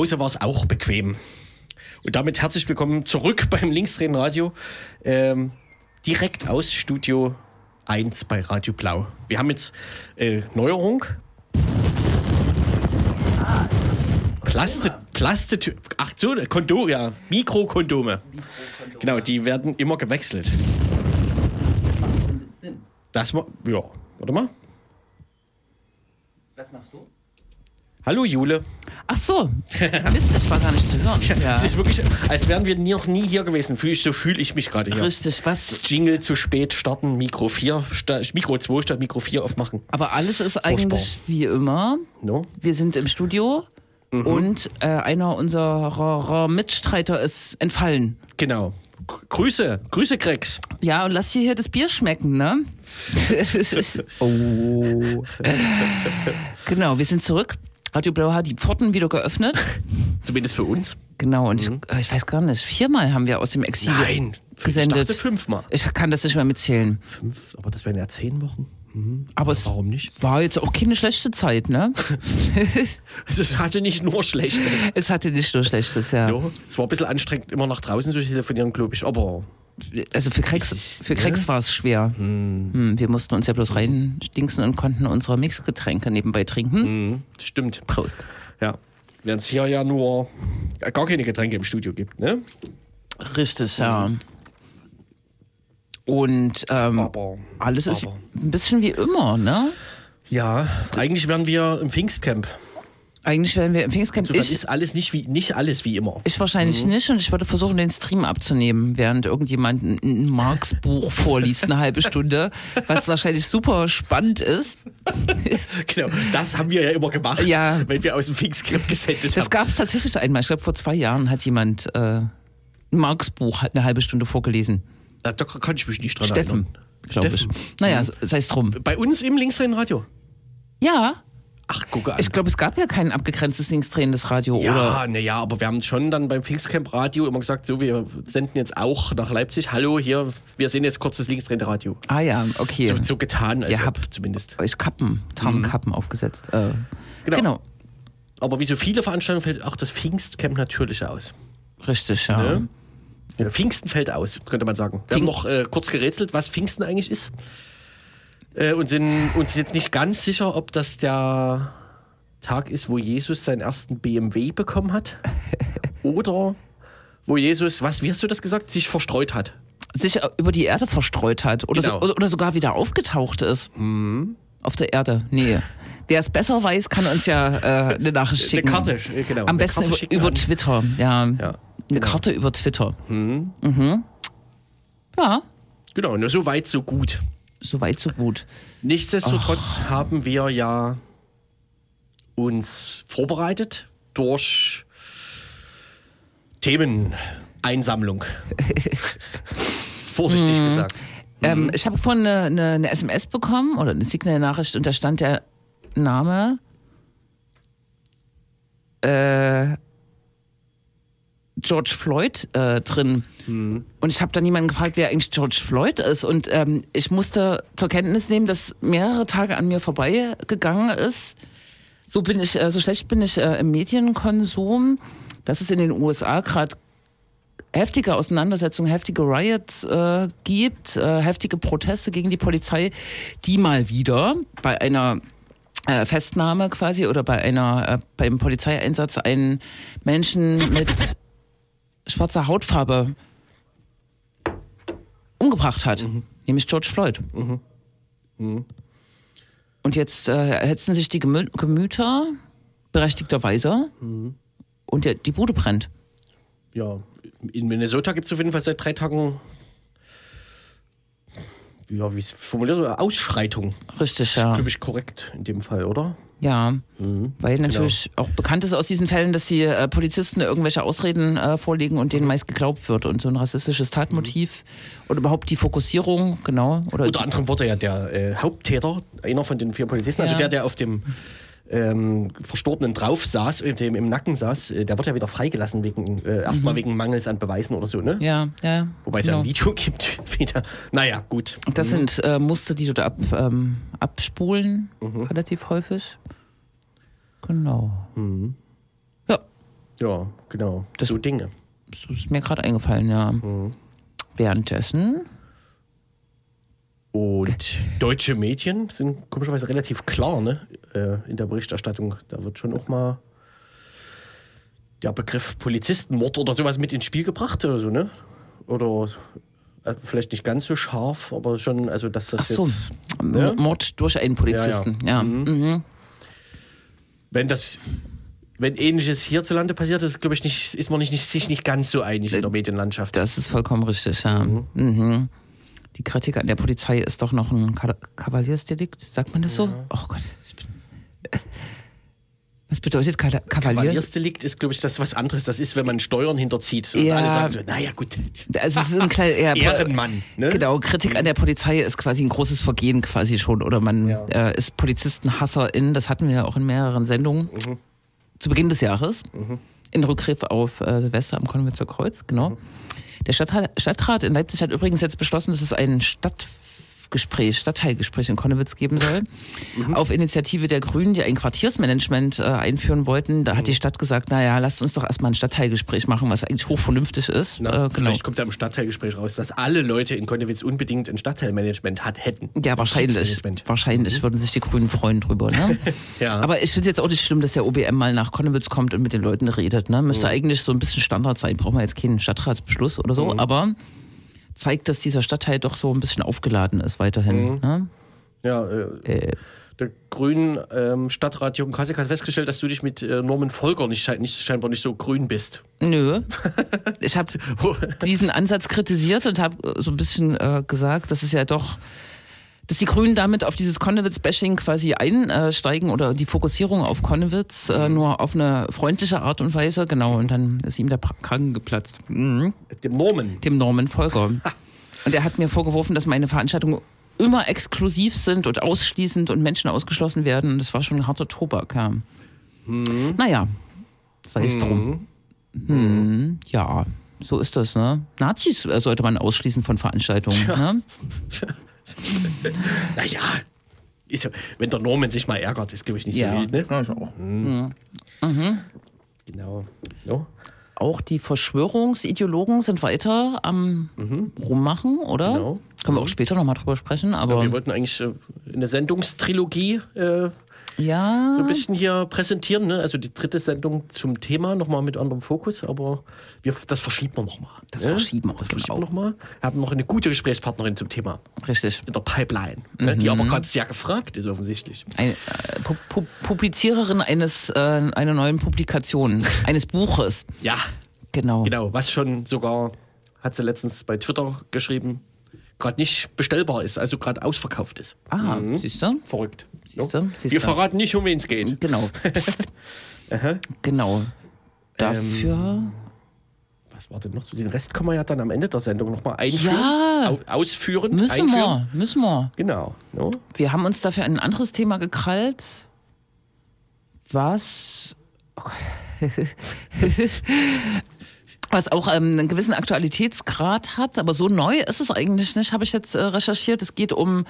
Hause war es auch bequem. Und damit herzlich willkommen zurück beim Linksreden Radio. Ähm, direkt aus Studio 1 bei Radio Blau. Wir haben jetzt äh, Neuerung. Plaste, Plaste, ach so, Kondom, ja, Mikrokondome. Genau, die werden immer gewechselt. Das war, ja, warte mal. Was machst du? Hallo Jule. Ach so, Mist, ich war gar nicht zu hören. Ja. Es ist wirklich, als wären wir noch nie hier gewesen. Fühl ich, so fühle ich mich gerade hier. Richtig, was? Jingle zu spät starten, Mikro 4, sta- Mikro 2 statt Mikro 4 aufmachen. Aber alles ist eigentlich wie immer. No? Wir sind im Studio und äh, einer unserer Mitstreiter ist entfallen. Genau. Grüße, Grüße, Grex. Ja, und lass dir hier das Bier schmecken, ne? Oh. genau, wir sind zurück. Radio Blau hat die Pforten wieder geöffnet. Zumindest für uns. Genau, und ich, äh, ich weiß gar nicht, viermal haben wir aus dem Exil Nein. gesendet. Ich dachte fünfmal. Ich kann das nicht mehr mitzählen. Fünf, aber das wären ja zehn Wochen. Aber es Warum nicht? war jetzt auch keine schlechte Zeit, ne? Also, es hatte nicht nur Schlechtes. Es hatte nicht nur Schlechtes, ja. Ja, es war ein bisschen anstrengend, immer nach draußen zu telefonieren, glaube ich. Aber Also für Krex, für Krex ne? war es schwer. Hm, wir mussten uns ja bloß reinstinksen und konnten unsere Mixgetränke nebenbei trinken. das stimmt. Prost. Ja. Während es hier ja nur äh, gar keine Getränke im Studio gibt, ne? Richtig, ja. Und ähm, Aber. alles ist aber- ein bisschen wie immer, ne? Ja, eigentlich wären wir im Pfingstcamp. Eigentlich werden wir im Pfingstcamp. Insofern Ich, ist alles nicht wie nicht alles wie immer. ich wahrscheinlich nicht und ich würde versuchen, den Stream abzunehmen, während irgendjemand ein- ein Marx-Buch vorliest, eine halbe Stunde, was wahrscheinlich super spannend ist. Genau, das haben wir ja immer gemacht, Ja. wenn wir aus dem Pfingstcamp gesendet Das haben. gab es tatsächlich einmal. Ich glaube, vor zwei Jahren hat jemand äh, ein Marx-Buch eine halbe Stunde vorgelesen. Da, da kann ich mich nicht dran Steffen, erinnern. glaube ich. Steffen. Naja, sei es drum. Bei uns im Linksrhein-Radio. Ja, Ach, gucke an. ich glaube, es gab ja kein abgegrenztes linksdrehendes Radio, ja, oder? naja, aber wir haben schon dann beim Pfingstcamp Radio immer gesagt, so, wir senden jetzt auch nach Leipzig. Hallo, hier, wir sehen jetzt kurz das linksdrehende Radio. Ah ja, okay. So, so getan, als Ihr ob, habt- zumindest. Euch Kappen, Tarnkappen aufgesetzt. Äh, Genau. genau. Aber wie so viele Veranstaltungen fällt auch das Pfingstcamp natürlich aus. Richtig, ja. Ne? Ja, Pfingsten fällt aus, könnte man sagen. Wir Pfing- haben noch äh, kurz gerätselt, was Pfingsten eigentlich ist. Äh, und sind uns jetzt nicht ganz sicher, ob das der Tag ist, wo Jesus seinen ersten BMW bekommen hat. oder wo Jesus, was, wie hast du das gesagt, sich verstreut hat. Sich über die Erde verstreut hat oder, Genau. so, oder, sogar wieder aufgetaucht ist. Auf der Erde. Nee. Wer es besser weiß, kann uns ja äh, eine Nachricht Eine schicken. Karte, äh, genau. Am eine besten Karte über, über Twitter. Ja. Ja, Eine genau. Karte über Twitter. Mhm. Ja, Genau, nur so weit, so gut. So weit, so gut. Nichtsdestotrotz haben wir ja uns vorbereitet durch Themeneinsammlung. Vorsichtig gesagt. Ähm, ich habe vorhin eine, eine, eine SMS bekommen oder eine Signal-Nachricht und da stand der Name äh, George Floyd äh, drin. Und ich habe dann jemanden gefragt, wer eigentlich George Floyd ist. Und ähm, ich musste zur Kenntnis nehmen, dass mehrere Tage an mir vorbeigegangen ist. So bin ich, äh, so schlecht bin ich äh, im Medienkonsum, dass es in den USA gerade heftige Auseinandersetzungen, heftige Riots äh, gibt, äh, heftige Proteste gegen die Polizei, die mal wieder bei einer äh, Festnahme quasi oder bei einer äh, beim Polizeieinsatz einen Menschen mit schwarzer Hautfarbe umgebracht hat, nämlich George Floyd. Und jetzt äh, erhitzen sich die Gemü Gemüter berechtigterweise und der, die Bude brennt. Ja, in Minnesota gibt es auf jeden Fall seit drei Tagen, ja, wie es formuliert, Ausschreitung. Richtig, ja. Glaube ich korrekt in dem Fall, oder? Ja, weil natürlich auch bekannt ist aus diesen Fällen, dass die äh, Polizisten irgendwelche Ausreden äh, vorlegen und denen meist geglaubt wird. Und so ein rassistisches Tatmotiv oder überhaupt die Fokussierung, genau. Oder Unter anderem wurde ja der äh, Haupttäter, einer von den vier Polizisten, also Ja. der, der auf dem ähm, Verstorbenen drauf saß, äh, dem im Nacken saß, äh, der wird ja wieder freigelassen, wegen, äh, erstmal wegen Mangels an Beweisen oder so, ne? ja, ja. Wobei es ja genau. ein Video gibt, wieder. Naja, gut. Das sind äh, Muster, die du da ab, ähm, abspulen, Mhm. relativ häufig. Genau. Ja. Ja, genau. Das- so Dinge. Das ist mir gerade eingefallen, ja. Währenddessen. Und deutsche Medien sind komischerweise relativ klar ne? Äh, in der Berichterstattung. Da wird schon auch mal der Begriff Polizistenmord oder sowas mit ins Spiel gebracht oder so, ne? Oder äh, vielleicht nicht ganz so scharf, aber schon, also dass das so, jetzt, Ja. Mord durch einen Polizisten. Ja, Mhm. wenn das, wenn ähnliches hierzulande passiert, ist, glaube ich, nicht, ist man nicht, nicht, sich nicht ganz so einig in der Medienlandschaft. Das ist vollkommen richtig, ja. Mhm. Die Kritik an der Polizei ist doch noch ein Ka Kavaliersdelikt. Sagt man das so? Oh Gott. Ich bin Was bedeutet Ka Kavalier? Kavaliersdelikt ist, glaube ich, das was anderes. Das ist, wenn man Steuern hinterzieht. Und Ja. alle sagen so, naja, gut. Also es ist ein kleiner ja, Ehrenmann. Ne? Genau, Kritik an der Polizei ist quasi ein großes Vergehen quasi schon. Oder man Ja. äh, ist Polizistenhasserin, das hatten wir ja auch in mehreren Sendungen. Mhm. Zu Beginn des Jahres. In Rückgriff auf äh, Silvester am Konventzer Kreuz, genau. Mhm. Der Stadtrat, Stadtrat in Leipzig hat übrigens jetzt beschlossen, dass es ein Stadtgespräch, Stadtteilgespräch in Konnewitz geben soll. Mhm. Auf Initiative der Grünen, die ein Quartiersmanagement äh, einführen wollten. Da hat Mhm. die Stadt gesagt, naja, lasst uns doch erstmal ein Stadtteilgespräch machen, was eigentlich hochvernünftig ist. Na, äh, genau. Vielleicht kommt da im Stadtteilgespräch raus, dass alle Leute in Konnewitz unbedingt ein Stadtteilmanagement hat, hätten. Ja, wahrscheinlich. Wahrscheinlich würden sich die Grünen freuen drüber. Ne? Ja. Aber ich finde es jetzt auch nicht schlimm, dass der OBM mal nach Konnewitz kommt und mit den Leuten redet. Ne? Müsste eigentlich so ein bisschen Standard sein. Brauchen wir jetzt keinen Stadtratsbeschluss oder so. Aber zeigt, dass dieser Stadtteil doch so ein bisschen aufgeladen ist weiterhin. Ne? Ja, äh, Äh, der grünen ähm, Stadtrat Jürgen Kasek hat festgestellt, dass du dich mit äh, Norman Volker nicht, nicht, scheinbar nicht so grün bist. nö. Ich habe diesen Ansatz kritisiert und habe so ein bisschen äh, gesagt, dass es ja doch, dass die Grünen damit auf dieses Konnewitz-Bashing quasi einsteigen oder die Fokussierung auf Konnewitz äh, nur auf eine freundliche Art und Weise. Genau, und dann ist ihm der Kragen geplatzt. Mhm. Dem Norman. Dem Norman Volker. Und er hat mir vorgeworfen, dass meine Veranstaltungen immer exklusiv sind und ausschließend und Menschen ausgeschlossen werden. Und das war schon ein harter Tobak. Ja. Naja, sei es drum. Hm, ja, so ist das, ne? Nazis äh, sollte man ausschließen von Veranstaltungen. Ne? Naja, ist, ja- wenn der Norman sich mal ärgert, ist, glaube ich, nicht so wild, ne? glaub ich auch. Genau. So. Auch die Verschwörungsideologen sind weiter am Rummachen, oder? Genau. Können wir auch später nochmal drüber sprechen, aber Wir wollten eigentlich äh, eine Sendungstrilogie äh, ja. so ein bisschen hier präsentieren. Ne? Also die dritte Sendung zum Thema, nochmal mit anderem Fokus, aber wir, das verschieben wir nochmal. Das verschieben wir, Das genau. verschieben wir nochmal. Wir haben noch eine gute Gesprächspartnerin zum Thema Richtig. in der Pipeline, ne? die Mhm. aber gerade sehr gefragt ist offensichtlich. Ein, äh, Pu Pu Publiziererin eines, äh, einer neuen Publikation, eines Buches. Ja, Genau. genau. Was schon sogar, hat sie letztens bei Twitter geschrieben, gerade nicht bestellbar ist, also gerade ausverkauft ist. Ah, siehst du? Verrückt. Siehst du? Siehst Wir verraten nicht, um wen es geht. Genau. genau. Dafür. Was war denn noch so? Den Rest können wir ja dann am Ende der Sendung nochmal einführen. Ja. Au ausführend müssen einführen. wir, müssen wir. Genau. No? Wir haben uns dafür ein anderes Thema gekrallt. Was. Oh. Was auch ähm, einen gewissen Aktualitätsgrad hat, aber so neu ist es eigentlich nicht, habe ich jetzt äh, recherchiert. Es geht um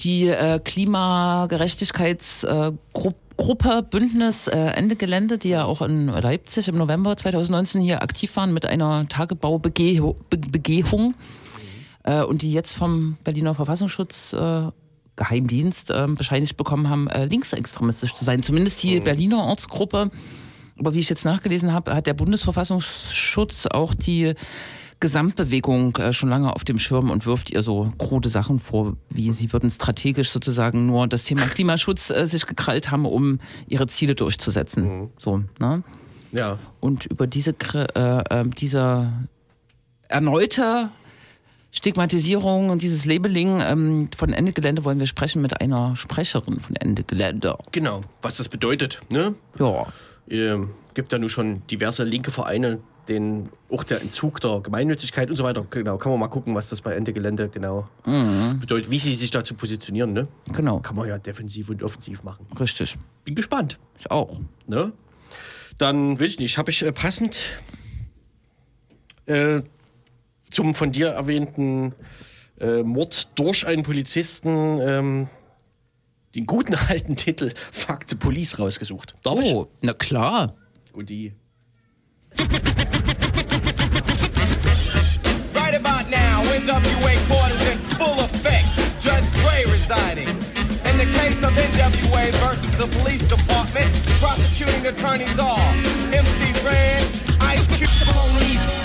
die äh, Klimagerechtigkeitsgruppe. Gruppe Bündnis äh, Ende Gelände, die ja auch in Leipzig im November 2019 hier aktiv waren mit einer Tagebaubegehung Be Begehung, äh, und die jetzt vom Berliner Verfassungsschutz äh, Geheimdienst äh, bescheinigt bekommen haben, äh, linksextremistisch zu sein. Zumindest die Berliner Ortsgruppe. Aber wie ich jetzt nachgelesen habe, hat der Bundesverfassungsschutz auch die Gesamtbewegung äh, schon lange auf dem Schirm und wirft ihr so krude Sachen vor, wie sie würden strategisch sozusagen nur das Thema Klimaschutz äh, sich gekrallt haben, um ihre Ziele durchzusetzen. So, ne? Ja. Und über diese, äh, äh, dieser erneute Stigmatisierung und dieses Labeling ähm, von Ende Gelände wollen wir sprechen mit einer Sprecherin von Ende Gelände. Genau. Was das bedeutet. Ne? Ja, Ähm, gibt ja nun schon diverse linke Vereine, den auch der Entzug der Gemeinnützigkeit und so weiter. Genau. Kann man mal gucken, was das bei Ende Gelände genau bedeutet, wie sie sich dazu positionieren. Ne? genau. Kann man ja defensiv und offensiv machen. Richtig. Bin gespannt. Ich auch. Ne? Dann will ich nicht, habe ich äh, passend äh, zum von dir erwähnten äh, Mord durch einen Polizisten ähm, den guten alten Titel Fuck the Police rausgesucht. Darf oh, ich? na klar. Und die. Right about now, NWA court is in full effect. Judge Dre residing. In the case of NWA versus the police department, prosecuting attorneys are MC Rand, Ice Cube, police.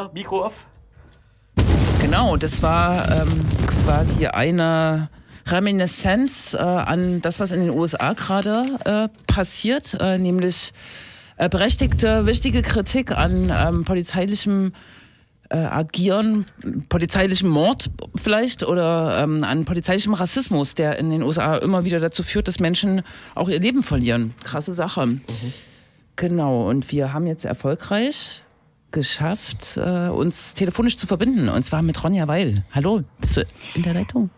Ja, Mikro auf. Genau, das war ähm, quasi eine Reminiszenz äh, an das, was in den USA gerade äh, passiert, äh, nämlich äh, berechtigte, wichtige Kritik an ähm, polizeilichem äh, Agieren, polizeilichem Mord vielleicht oder ähm, an polizeilichem Rassismus, der in den USA immer wieder dazu führt, dass Menschen auch ihr Leben verlieren. Krasse Sache. Mhm. Genau, und wir haben jetzt erfolgreich geschafft, äh, uns telefonisch zu verbinden. Und zwar mit Ronja Weil. Hallo, bist du in der Leitung?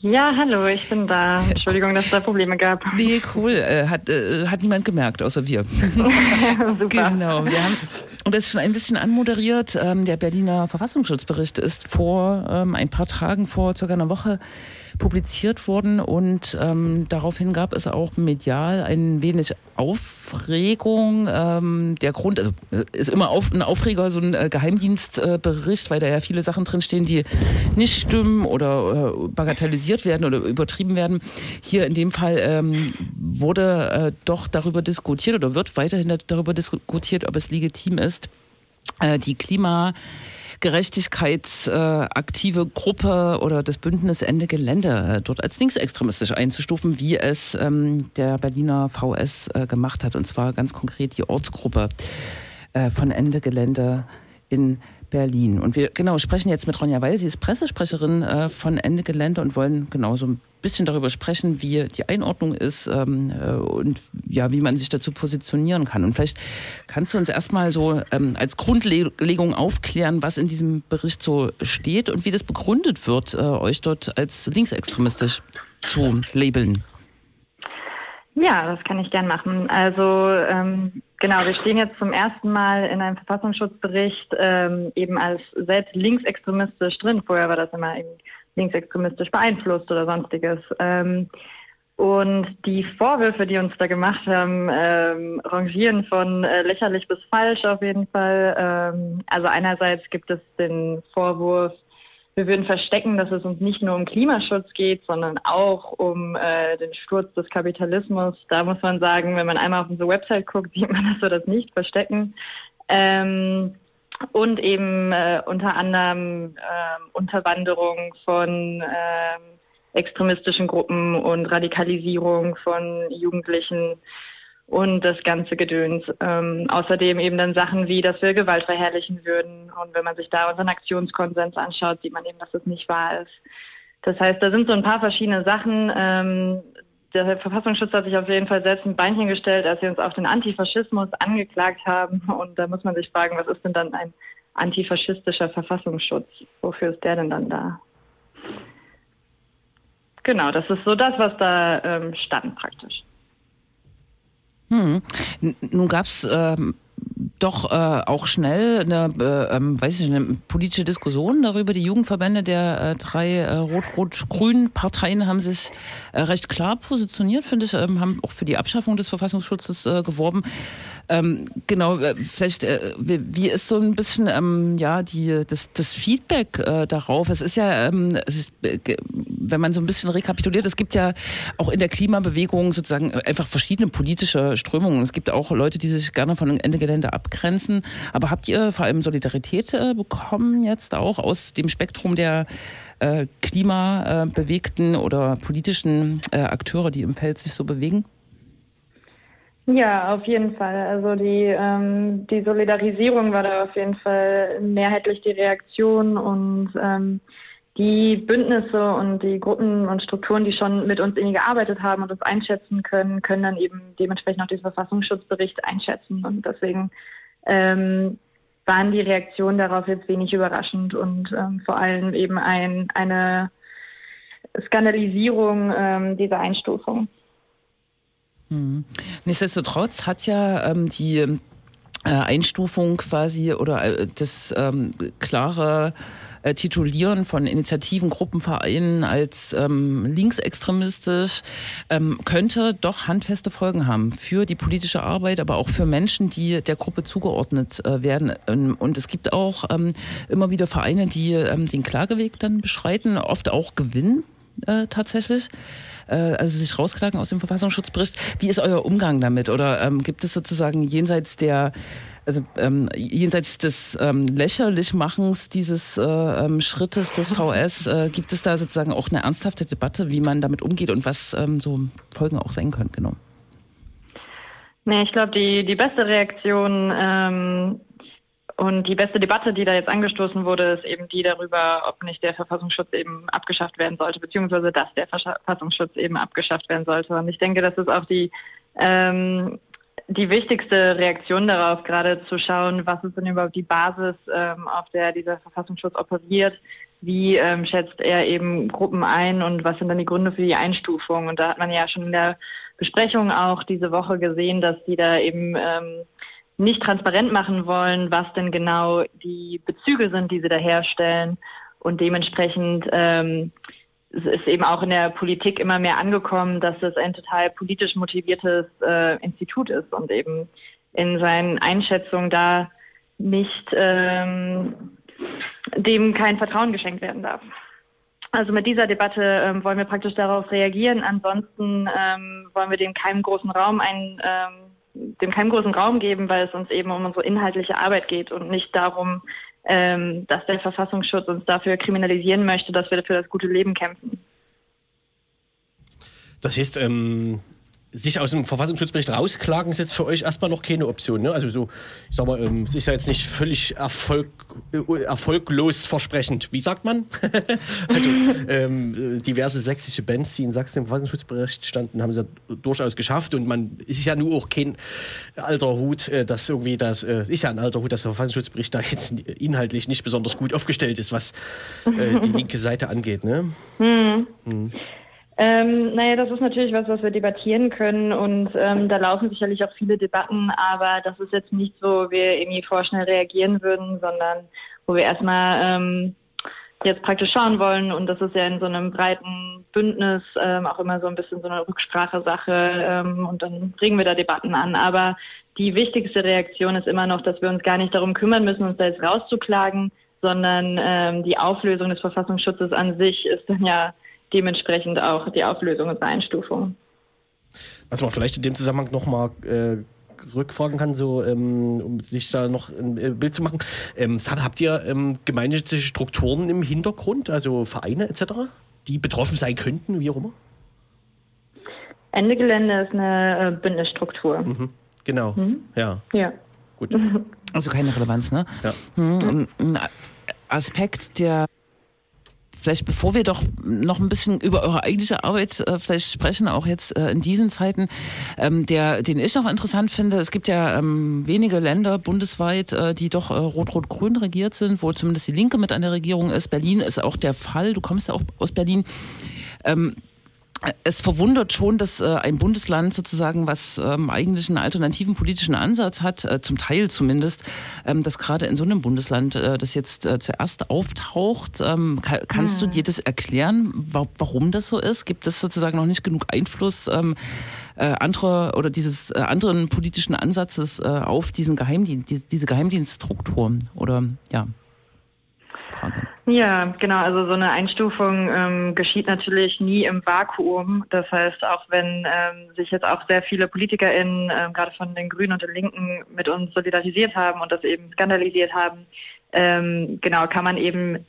Ja, hallo, ich bin da. Entschuldigung, dass es da Probleme gab. Nee, cool. Äh, hat, äh, hat niemand gemerkt, außer wir. Super. Genau. Wir haben, und das ist schon ein bisschen anmoderiert. Ähm, der Berliner Verfassungsschutzbericht ist vor ähm, ein paar Tagen, vor circa einer Woche, publiziert worden und ähm, daraufhin gab es auch medial ein wenig Aufregung. Ähm, der Grund, also äh, ist immer auf, ein Aufreger, so ein äh, Geheimdienstbericht, äh, weil da ja viele Sachen drinstehen, die nicht stimmen oder äh, bagatellisiert werden oder übertrieben werden. Hier in dem Fall ähm, wurde äh, doch darüber diskutiert oder wird weiterhin darüber diskutiert, ob es legitim ist, äh, die Klima gerechtigkeitsaktive Gruppe oder das Bündnis Ende Gelände äh, dort als linksextremistisch einzustufen, wie es ähm, der Berliner VS äh, gemacht hat. Und zwar ganz konkret die Ortsgruppe äh, von Ende Gelände in Berlin. Und wir genau sprechen jetzt mit Ronja Weil, sie ist Pressesprecherin äh, von Ende Gelände und wollen genau so ein bisschen darüber sprechen, wie die Einordnung ist ähm, äh, und ja, wie man sich dazu positionieren kann. Und vielleicht kannst du uns erstmal so ähm, als Grundlegung aufklären, was in diesem Bericht so steht und wie das begründet wird, äh, euch dort als linksextremistisch zu labeln. Ja, das kann ich gern machen. Also ähm, genau, wir stehen jetzt zum ersten Mal in einem Verfassungsschutzbericht ähm, eben als selbst linksextremistisch drin. Vorher war das immer linksextremistisch beeinflusst oder sonstiges. Ähm, und die Vorwürfe, die uns da gemacht haben, ähm, rangieren von äh, lächerlich bis falsch auf jeden Fall. Ähm, also einerseits gibt es den Vorwurf, wir würden verstecken, dass es uns nicht nur um Klimaschutz geht, sondern auch um äh, den Sturz des Kapitalismus. Da muss man sagen, wenn man einmal auf unsere Website guckt, sieht man, dass wir das nicht verstecken. Ähm, und eben äh, unter anderem äh, Unterwanderung von äh, extremistischen Gruppen und Radikalisierung von Jugendlichen und das ganze Gedöns. Ähm, außerdem eben dann Sachen wie, dass wir Gewalt verherrlichen würden. Und wenn man sich da unseren Aktionskonsens anschaut, sieht man eben, dass das nicht wahr ist. Das heißt, da sind so ein paar verschiedene Sachen. Ähm, der Verfassungsschutz hat sich auf jeden Fall selbst ein Beinchen gestellt, als sie uns auf den Antifaschismus angeklagt haben. Und da muss man sich fragen, was ist denn dann ein antifaschistischer Verfassungsschutz? Wofür ist der denn dann da? Genau, das ist so das, was da ähm, stand praktisch. Hm. Nun gab es ähm, doch äh, auch schnell eine, äh, ähm, weiß ich, eine politische Diskussion darüber. Die Jugendverbände der äh, drei äh, rot-rot-grünen Parteien haben sich äh, recht klar positioniert, finde ich, ähm, haben auch für die Abschaffung des Verfassungsschutzes äh, geworben. Ähm, genau, äh, vielleicht, äh, wie, ist so ein bisschen ähm, ja die, das, das Feedback äh, darauf? Es ist ja, ähm, es ist, äh, wenn man so ein bisschen rekapituliert, es gibt ja auch in der Klimabewegung sozusagen einfach verschiedene politische Strömungen. Es gibt auch Leute, die sich gerne von Ende Gelände abgrenzen. Aber habt ihr vor allem Solidarität äh, bekommen jetzt auch aus dem Spektrum der äh, klimabewegten oder politischen Akteure, die im Feld sich so bewegen? Ja, auf jeden Fall. Also die, ähm, die Solidarisierung war da auf jeden Fall mehrheitlich die Reaktion und ähm, die Bündnisse und die Gruppen und Strukturen, die schon mit uns irgendwie gearbeitet haben und uns einschätzen können, können dann eben dementsprechend auch diesen Verfassungsschutzbericht einschätzen. Und deswegen ähm, waren die Reaktionen darauf jetzt wenig überraschend und ähm, vor allem eben ein, eine Skandalisierung ähm, dieser Einstufung. Mhm. Nichtsdestotrotz hat ja ähm, die äh, Einstufung quasi oder äh, das ähm, klare äh, Titulieren von Initiativen, Gruppenvereinen als ähm, linksextremistisch ähm, könnte doch handfeste Folgen haben für die politische Arbeit, aber auch für Menschen, die der Gruppe zugeordnet äh, werden. Ähm, und es gibt auch ähm, immer wieder Vereine, die ähm, den Klageweg dann beschreiten, oft auch gewinnen äh, tatsächlich äh, also sich rausklagen aus dem Verfassungsschutzbericht. Wie ist euer Umgang damit? Oder ähm, gibt es sozusagen jenseits der also ähm, jenseits des ähm, Lächerlichmachens dieses äh, ähm, Schrittes des VS, äh, gibt es da sozusagen auch eine ernsthafte Debatte, wie man damit umgeht und was ähm, so Folgen auch sein können, genau? Nee, ich glaube, die, die beste Reaktion ähm, und die beste Debatte, die da jetzt angestoßen wurde, ist eben die darüber, ob nicht der Verfassungsschutz eben abgeschafft werden sollte, beziehungsweise dass der Verfassungsschutz eben abgeschafft werden sollte. Und ich denke, das ist auch die ähm, die wichtigste Reaktion darauf, gerade zu schauen, was ist denn überhaupt die Basis, ähm, auf der dieser Verfassungsschutz operiert, wie ähm, schätzt er eben Gruppen ein und was sind dann die Gründe für die Einstufung. Und da hat man ja schon in der Besprechung auch diese Woche gesehen, dass die da eben ähm, nicht transparent machen wollen, was denn genau die Bezüge sind, die sie da herstellen und dementsprechend ähm, ist eben auch in der Politik immer mehr angekommen, dass es ein total politisch motiviertes äh, Institut ist und eben in seinen Einschätzungen da nicht ähm, dem kein Vertrauen geschenkt werden darf. Also mit dieser Debatte ähm, wollen wir praktisch darauf reagieren. Ansonsten ähm, wollen wir dem keinen großen Raum ein, ähm, dem keinen großen Raum geben, weil es uns eben um unsere inhaltliche Arbeit geht und nicht darum, ähm, dass der Verfassungsschutz uns dafür kriminalisieren möchte, dass wir für das gute Leben kämpfen. Das heißt, ähm, sich aus dem Verfassungsschutzbericht rausklagen ist jetzt für euch erstmal noch keine Option. Ne? Also so, ich sag mal, ähm, es ist ja jetzt nicht völlig Erfolg, äh, erfolglos versprechend. Wie sagt man? also ähm, diverse sächsische Bands, die in Sachsen im Verfassungsschutzbericht standen, haben es ja durchaus geschafft. Und man es ist ja nur auch kein alter Hut, äh, dass irgendwie das äh, ist ja ein alter Hut, dass der Verfassungsschutzbericht da jetzt inhaltlich nicht besonders gut aufgestellt ist, was äh, die linke Seite angeht. Ne? Hm. Hm. Ähm, naja, das ist natürlich was, was wir debattieren können und ähm, da laufen sicherlich auch viele Debatten, aber das ist jetzt nicht so, wo wir irgendwie vorschnell reagieren würden, sondern wo wir erstmal ähm, jetzt praktisch schauen wollen und das ist ja in so einem breiten Bündnis ähm, auch immer so ein bisschen so eine Rücksprachesache ähm, und dann bringen wir da Debatten an. Aber die wichtigste Reaktion ist immer noch, dass wir uns gar nicht darum kümmern müssen, uns da jetzt rauszuklagen, sondern ähm, die Auflösung des Verfassungsschutzes an sich ist dann ja dementsprechend auch die Auflösung und Einstufung. Was man vielleicht in dem Zusammenhang nochmal äh, rückfragen kann, so ähm, um sich da noch ein Bild zu machen. Ähm, habt ihr ähm, gemeinnützige Strukturen im Hintergrund, also Vereine etc., die betroffen sein könnten, wie auch immer? Ende Gelände ist eine äh, Bündnisstruktur. Mhm. Genau. Mhm. Ja. Ja. Gut. Also keine Relevanz, ne? Ja. Mhm. Ein Aspekt, der vielleicht bevor wir doch noch ein bisschen über eure eigentliche Arbeit äh, vielleicht sprechen, auch jetzt äh, in diesen Zeiten, ähm, der, den ich noch interessant finde, es gibt ja ähm, wenige Länder bundesweit, äh, die doch äh, rot-rot-grün regiert sind, wo zumindest die Linke mit an der Regierung ist. Berlin ist auch der Fall, du kommst ja auch aus Berlin. Ähm, es verwundert schon, dass äh, ein Bundesland sozusagen, was ähm, eigentlich einen alternativen politischen Ansatz hat, äh, zum Teil zumindest, ähm, dass gerade in so einem Bundesland äh, das jetzt äh, zuerst auftaucht. Ähm, kann, kannst hm. du dir das erklären, wa warum das so ist? Gibt es sozusagen noch nicht genug Einfluss ähm, äh, andere oder dieses äh, anderen politischen Ansatzes auf diesen Geheimdienst, die, diese Geheimdienststrukturen? Oder ja? Frage. Ja, genau. Also so eine Einstufung ähm, geschieht natürlich nie im Vakuum. Das heißt, auch wenn ähm, sich jetzt auch sehr viele PolitikerInnen, ähm, gerade von den Grünen und den Linken, mit uns solidarisiert haben und das eben skandalisiert haben, ähm, genau, kann man eben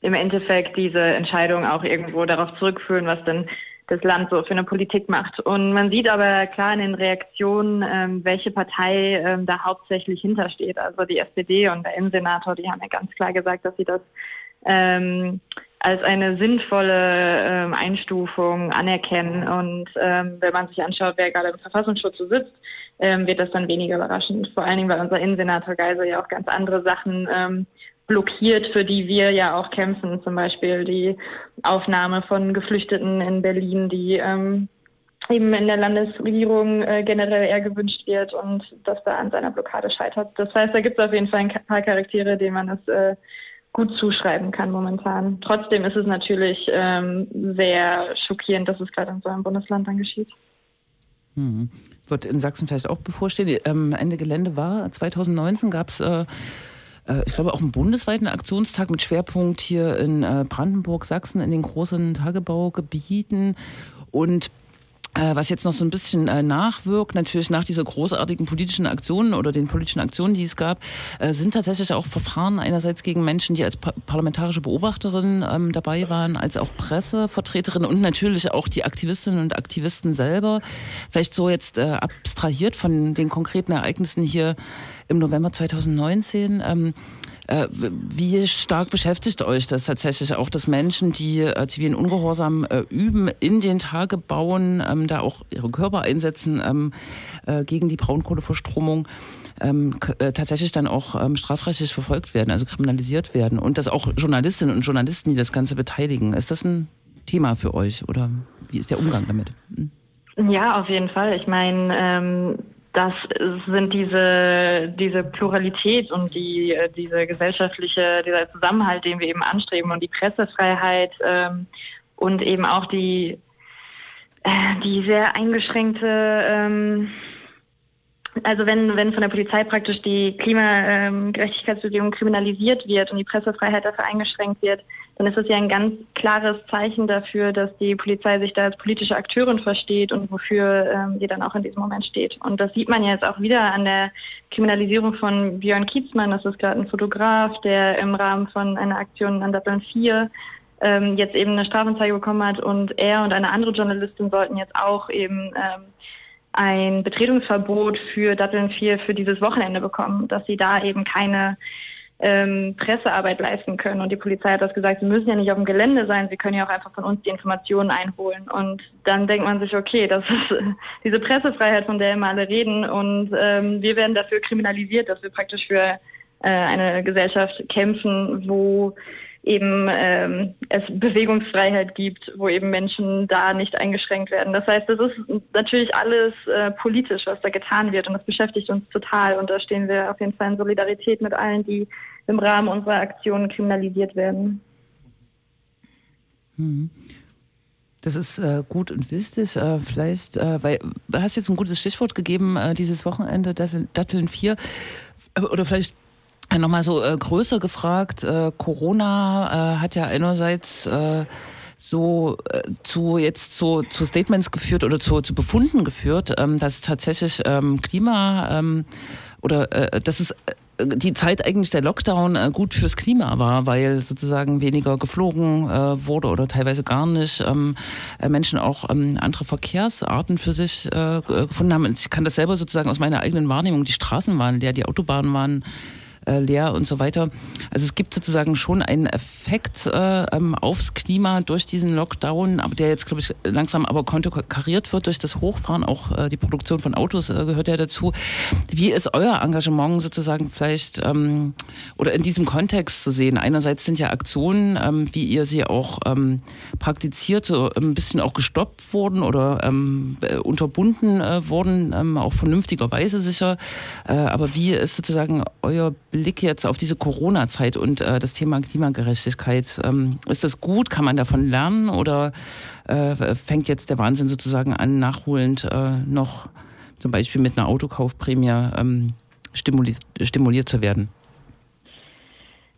im Endeffekt diese Entscheidung auch irgendwo darauf zurückführen, was denn das Land so für eine Politik macht. Und man sieht aber klar in den Reaktionen, ähm, welche Partei ähm, da hauptsächlich hintersteht. Also die SPD und der Innensenator, die haben ja ganz klar gesagt, dass sie das ähm, als eine sinnvolle ähm, Einstufung anerkennen. Und ähm, wenn man sich anschaut, wer gerade im Verfassungsschutz so sitzt, ähm, wird das dann weniger überraschend. Vor allen Dingen, weil unser Innensenator Geisel ja auch ganz andere Sachen blockiert, für die wir ja auch kämpfen. Zum Beispiel die Aufnahme von Geflüchteten in Berlin, die ähm, eben in der Landesregierung äh, generell eher gewünscht wird und dass da an seiner Blockade scheitert. Das heißt, da gibt es auf jeden Fall ein paar Charaktere, denen man es äh, gut zuschreiben kann momentan. Trotzdem ist es natürlich ähm, sehr schockierend, dass es gerade in so einem Bundesland dann geschieht. Hm. Wird in Sachsen vielleicht auch bevorstehen. Ähm, Ende Gelände war 2019 gab es äh, ich glaube, auch einen bundesweiten Aktionstag mit Schwerpunkt hier in äh, Brandenburg, Sachsen, in den großen Tagebaugebieten. Und äh, was jetzt noch so ein bisschen äh, nachwirkt, natürlich nach dieser großartigen politischen Aktionen oder den politischen Aktionen, die es gab, äh, sind tatsächlich auch Verfahren einerseits gegen Menschen, die als parlamentarische Beobachterin ähm, dabei waren, als auch Pressevertreterinnen und natürlich auch die Aktivistinnen und Aktivisten selber. Vielleicht so jetzt abstrahiert von den konkreten Ereignissen hier im November 2019. Äh, wie stark beschäftigt euch das tatsächlich auch, dass Menschen, die äh, zivilen Ungehorsam äh, üben, in den Tagebauen, ähm, da auch ihre Körper einsetzen ähm, äh, gegen die Braunkohleverstromung? Ähm, äh, tatsächlich dann auch ähm, strafrechtlich verfolgt werden, also kriminalisiert werden und dass auch Journalistinnen und Journalisten, die das Ganze beteiligen. Ist das ein Thema für euch oder wie ist der Umgang damit? Hm? Ja, auf jeden Fall. Ich meine, ähm, das sind diese, diese Pluralität und die, diese gesellschaftliche, dieser Zusammenhalt, den wir eben anstreben und die Pressefreiheit ähm, und eben auch die, äh, die sehr eingeschränkte, ähm, also wenn, wenn von der Polizei praktisch die Klimagerechtigkeitsbewegung kriminalisiert wird und die Pressefreiheit dafür eingeschränkt wird, dann ist es ja ein ganz klares Zeichen dafür, dass die Polizei sich da als politische Akteurin versteht und wofür ähm, sie dann auch in diesem Moment steht. Und das sieht man jetzt auch wieder an der Kriminalisierung von Björn Kietzmann. Das ist gerade ein Fotograf, der im Rahmen von einer Aktion an Dublin 4 ähm, jetzt eben eine Strafanzeige bekommen hat und er und eine andere Journalistin sollten jetzt auch eben ähm, ein Betretungsverbot für Dublin 4 für dieses Wochenende bekommen, dass sie da eben keine ähm, Pressearbeit leisten können. Und die Polizei hat das gesagt, sie müssen ja nicht auf dem Gelände sein, sie können ja auch einfach von uns die Informationen einholen. Und dann denkt man sich, okay, das ist diese Pressefreiheit, von der immer alle reden. Und ähm, wir werden dafür kriminalisiert, dass wir praktisch für äh, eine Gesellschaft kämpfen, wo eben ähm, es Bewegungsfreiheit gibt, wo eben Menschen da nicht eingeschränkt werden. Das heißt, das ist natürlich alles äh, politisch, was da getan wird und das beschäftigt uns total und da stehen wir auf jeden Fall in Solidarität mit allen, die im Rahmen unserer Aktionen kriminalisiert werden. Mhm. Das ist äh, gut und wichtig. Äh, vielleicht, äh, weil du hast jetzt ein gutes Stichwort gegeben, äh, dieses Wochenende Datteln 4. Oder vielleicht äh, nochmal so äh, größer gefragt, äh, Corona äh, hat ja einerseits äh, so äh, zu jetzt zu, zu Statements geführt oder zu, zu Befunden geführt, ähm, dass tatsächlich ähm, Klima ähm, oder äh, dass es äh, die Zeit eigentlich der Lockdown äh, gut fürs Klima war, weil sozusagen weniger geflogen äh, wurde oder teilweise gar nicht. Ähm, äh, Menschen auch ähm, andere Verkehrsarten für sich äh, gefunden haben. Ich kann das selber sozusagen aus meiner eigenen Wahrnehmung. Die Straßen waren leer, die Autobahnen waren äh, leer und so weiter. Also es gibt sozusagen schon einen Effekt äh, ähm, aufs Klima durch diesen Lockdown, der jetzt, glaube ich, langsam aber konterkariert wird durch das Hochfahren. Auch äh, die Produktion von Autos äh, gehört ja dazu. Wie ist euer Engagement sozusagen vielleicht ähm, oder in diesem Kontext zu sehen? Einerseits sind ja Aktionen, ähm, wie ihr sie auch ähm, praktiziert, so ein bisschen auch gestoppt wurden oder ähm, äh, unterbunden wurden, ähm, auch vernünftigerweise sicher. Aber wie ist sozusagen euer Blick jetzt auf diese Corona-Zeit und äh, das Thema Klimagerechtigkeit. Ähm, ist das gut? Kann man davon lernen oder äh, fängt jetzt der Wahnsinn sozusagen an, nachholend äh, noch zum Beispiel mit einer Autokaufprämie ähm, stimuliert, stimuliert zu werden?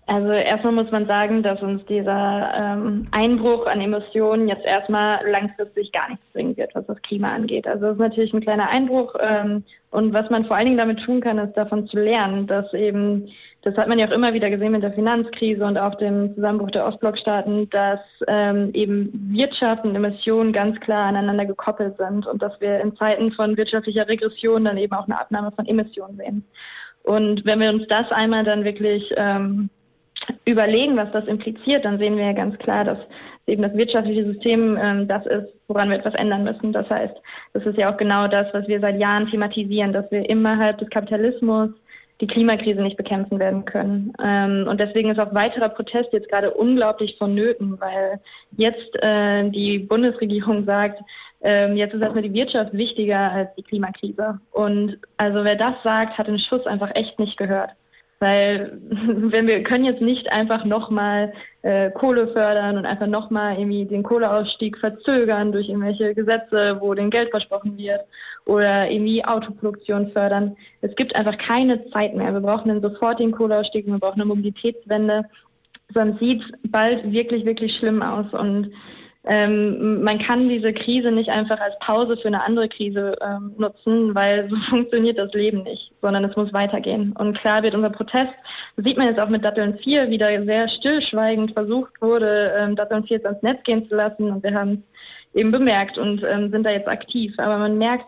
Also erstmal muss man sagen, dass uns dieser ähm, Einbruch an Emissionen jetzt erstmal langfristig gar nichts bringen wird, was das Klima angeht. Also es ist natürlich ein kleiner Einbruch ähm, und was man vor allen Dingen damit tun kann, ist davon zu lernen, dass eben, das hat man ja auch immer wieder gesehen mit der Finanzkrise und auch dem Zusammenbruch der Ostblockstaaten, dass ähm, eben Wirtschaft und Emissionen ganz klar aneinander gekoppelt sind und dass wir in Zeiten von wirtschaftlicher Regression dann eben auch eine Abnahme von Emissionen sehen. Und wenn wir uns das einmal dann wirklich ähm, überlegen, was das impliziert, dann sehen wir ja ganz klar, dass eben das wirtschaftliche System ähm, das ist, woran wir etwas ändern müssen. Das heißt, das ist ja auch genau das, was wir seit Jahren thematisieren, dass wir innerhalb des Kapitalismus die Klimakrise nicht bekämpfen werden können. Ähm, und deswegen ist auch weiterer Protest jetzt gerade unglaublich vonnöten, weil jetzt äh, die Bundesregierung sagt, ähm, jetzt ist erstmal die Wirtschaft wichtiger als die Klimakrise. Und also wer das sagt, hat den Schuss einfach echt nicht gehört. Weil wenn wir können jetzt nicht einfach nochmal äh, Kohle fördern und einfach nochmal irgendwie den Kohleausstieg verzögern durch irgendwelche Gesetze, wo den Geld versprochen wird oder irgendwie Autoproduktion fördern. Es gibt einfach keine Zeit mehr. Wir brauchen einen sofortigen Kohleausstieg, wir brauchen eine Mobilitätswende. Sonst sieht es bald wirklich, wirklich schlimm aus. Und ähm, man kann diese Krise nicht einfach als Pause für eine andere Krise ähm, nutzen, weil so funktioniert das Leben nicht, sondern es muss weitergehen. Und klar wird unser Protest, sieht man jetzt auch mit Datteln 4, wieder sehr stillschweigend versucht wurde, ähm, Datteln 4 jetzt ans Netz gehen zu lassen. Und wir haben es eben bemerkt und ähm, sind da jetzt aktiv. Aber man merkt,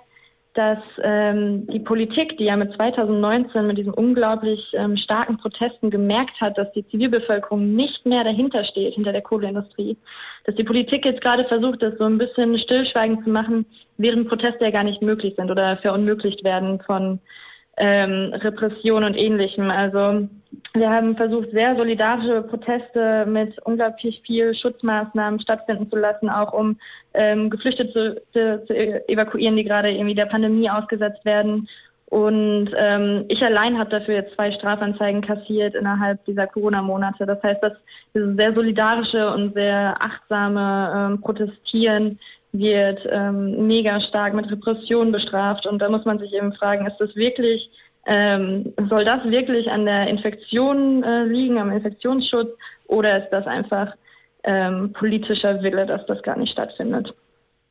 dass ähm, die Politik, die ja mit 2019 mit diesen unglaublich ähm, starken Protesten gemerkt hat, dass die Zivilbevölkerung nicht mehr dahinter steht, hinter der Kohleindustrie, dass die Politik jetzt gerade versucht, das so ein bisschen stillschweigend zu machen, während Proteste ja gar nicht möglich sind oder verunmöglicht werden von ähm, Repression und Ähnlichem. Also wir haben versucht, sehr solidarische Proteste mit unglaublich viel Schutzmaßnahmen stattfinden zu lassen, auch um ähm, Geflüchtete zu, zu, evakuieren, die gerade irgendwie der Pandemie ausgesetzt werden. Und ähm, ich allein habe dafür jetzt zwei Strafanzeigen kassiert innerhalb dieser Corona-Monate. Das heißt, dass dieses sehr solidarische und sehr achtsame ähm, Protestieren wird ähm, mega stark mit Repression bestraft. Und da muss man sich eben fragen, ist das wirklich, ähm, soll das wirklich an der Infektion äh, liegen, am Infektionsschutz, oder ist das einfach ähm, politischer Wille, dass das gar nicht stattfindet?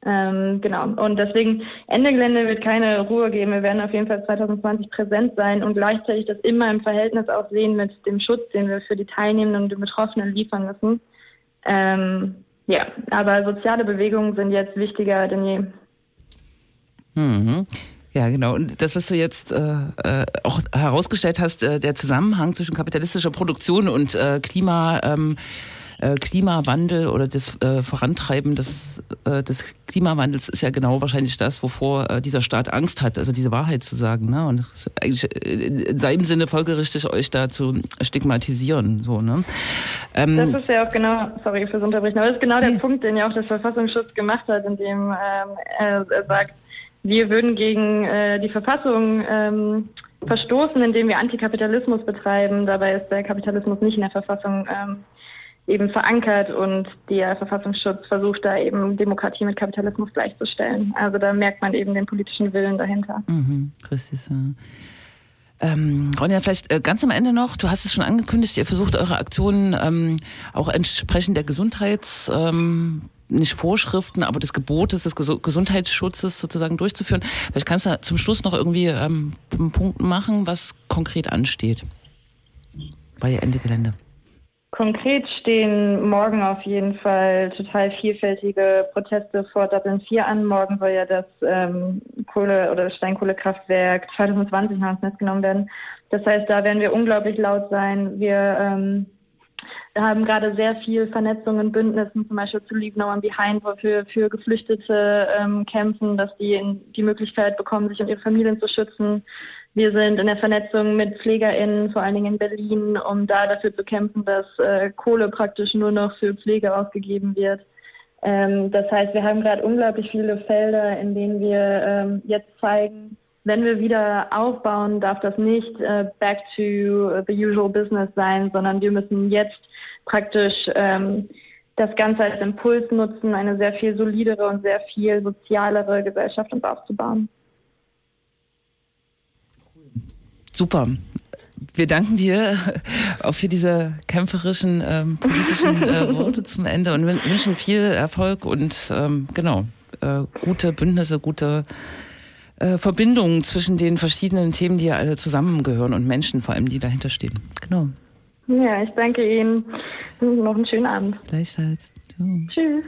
Ähm, genau. Und deswegen, Ende Gelände wird keine Ruhe geben. Wir werden auf jeden Fall 2020 präsent sein und gleichzeitig das immer im Verhältnis auch sehen mit dem Schutz, den wir für die Teilnehmenden und die Betroffenen liefern müssen. Ähm, ja, aber soziale Bewegungen sind jetzt wichtiger denn je. Mhm. Ja, genau. Und das, was du jetzt äh, äh, auch herausgestellt hast, äh, der Zusammenhang zwischen kapitalistischer Produktion und äh, Klima. Ähm, äh, Klimawandel oder das äh, Vorantreiben des, äh, des Klimawandels ist ja genau wahrscheinlich das, wovor äh, dieser Staat Angst hat, also diese Wahrheit zu sagen. Ne? Und eigentlich in seinem Sinne folgerichtig euch da zu stigmatisieren. So, ne? Ähm, das ist ja auch genau, sorry fürs Unterbrechen, aber das ist genau der Punkt, den ja auch der Verfassungsschutz gemacht hat, indem ähm, er, er sagt, wir würden gegen äh, die Verfassung ähm, verstoßen, indem wir Antikapitalismus betreiben. Dabei ist der Kapitalismus nicht in der Verfassung ähm, eben verankert und der Verfassungsschutz versucht da eben Demokratie mit Kapitalismus gleichzustellen. Also da merkt man eben den politischen Willen dahinter. Mhm, ja. Ähm, Ronja, vielleicht äh, ganz am Ende noch, du hast es schon angekündigt, ihr versucht eure Aktionen ähm, auch entsprechend der Gesundheits, ähm, nicht Vorschriften, aber des Gebotes des Ges Gesundheitsschutzes sozusagen durchzuführen. Vielleicht kannst du zum Schluss noch irgendwie ähm, einen Punkt machen, was konkret ansteht bei Ende Gelände. Konkret stehen morgen auf jeden Fall total vielfältige Proteste vor Dublin 4 an. Morgen soll ja das ähm, Kohle- oder Steinkohlekraftwerk 2020 noch ins Netz genommen werden. Das heißt, da werden wir unglaublich laut sein. Wir ähm, haben gerade sehr viel Vernetzung in Bündnissen, zum Beispiel zu No One Behind, wo wir für Geflüchtete ähm, kämpfen, dass die die Möglichkeit bekommen, sich und ihre Familien zu schützen. Wir sind in der Vernetzung mit PflegerInnen, vor allen Dingen in Berlin, um da dafür zu kämpfen, dass äh, Kohle praktisch nur noch für Pflege ausgegeben wird. Ähm, das heißt, wir haben gerade unglaublich viele Felder, in denen wir ähm, jetzt zeigen, wenn wir wieder aufbauen, darf das nicht äh, back to the usual business sein, sondern wir müssen jetzt praktisch ähm, das Ganze als Impuls nutzen, eine sehr viel solidere und sehr viel sozialere Gesellschaft uns aufzubauen. Super. Wir danken dir auch für diese kämpferischen ähm, politischen äh, Worte zum Ende und wünschen viel Erfolg und ähm, genau äh, gute Bündnisse, gute äh, Verbindungen zwischen den verschiedenen Themen, die ja alle zusammengehören und Menschen vor allem, die dahinter stehen. Genau. Ja, ich danke Ihnen. Noch einen schönen Abend. Gleichfalls. Ciao. Tschüss.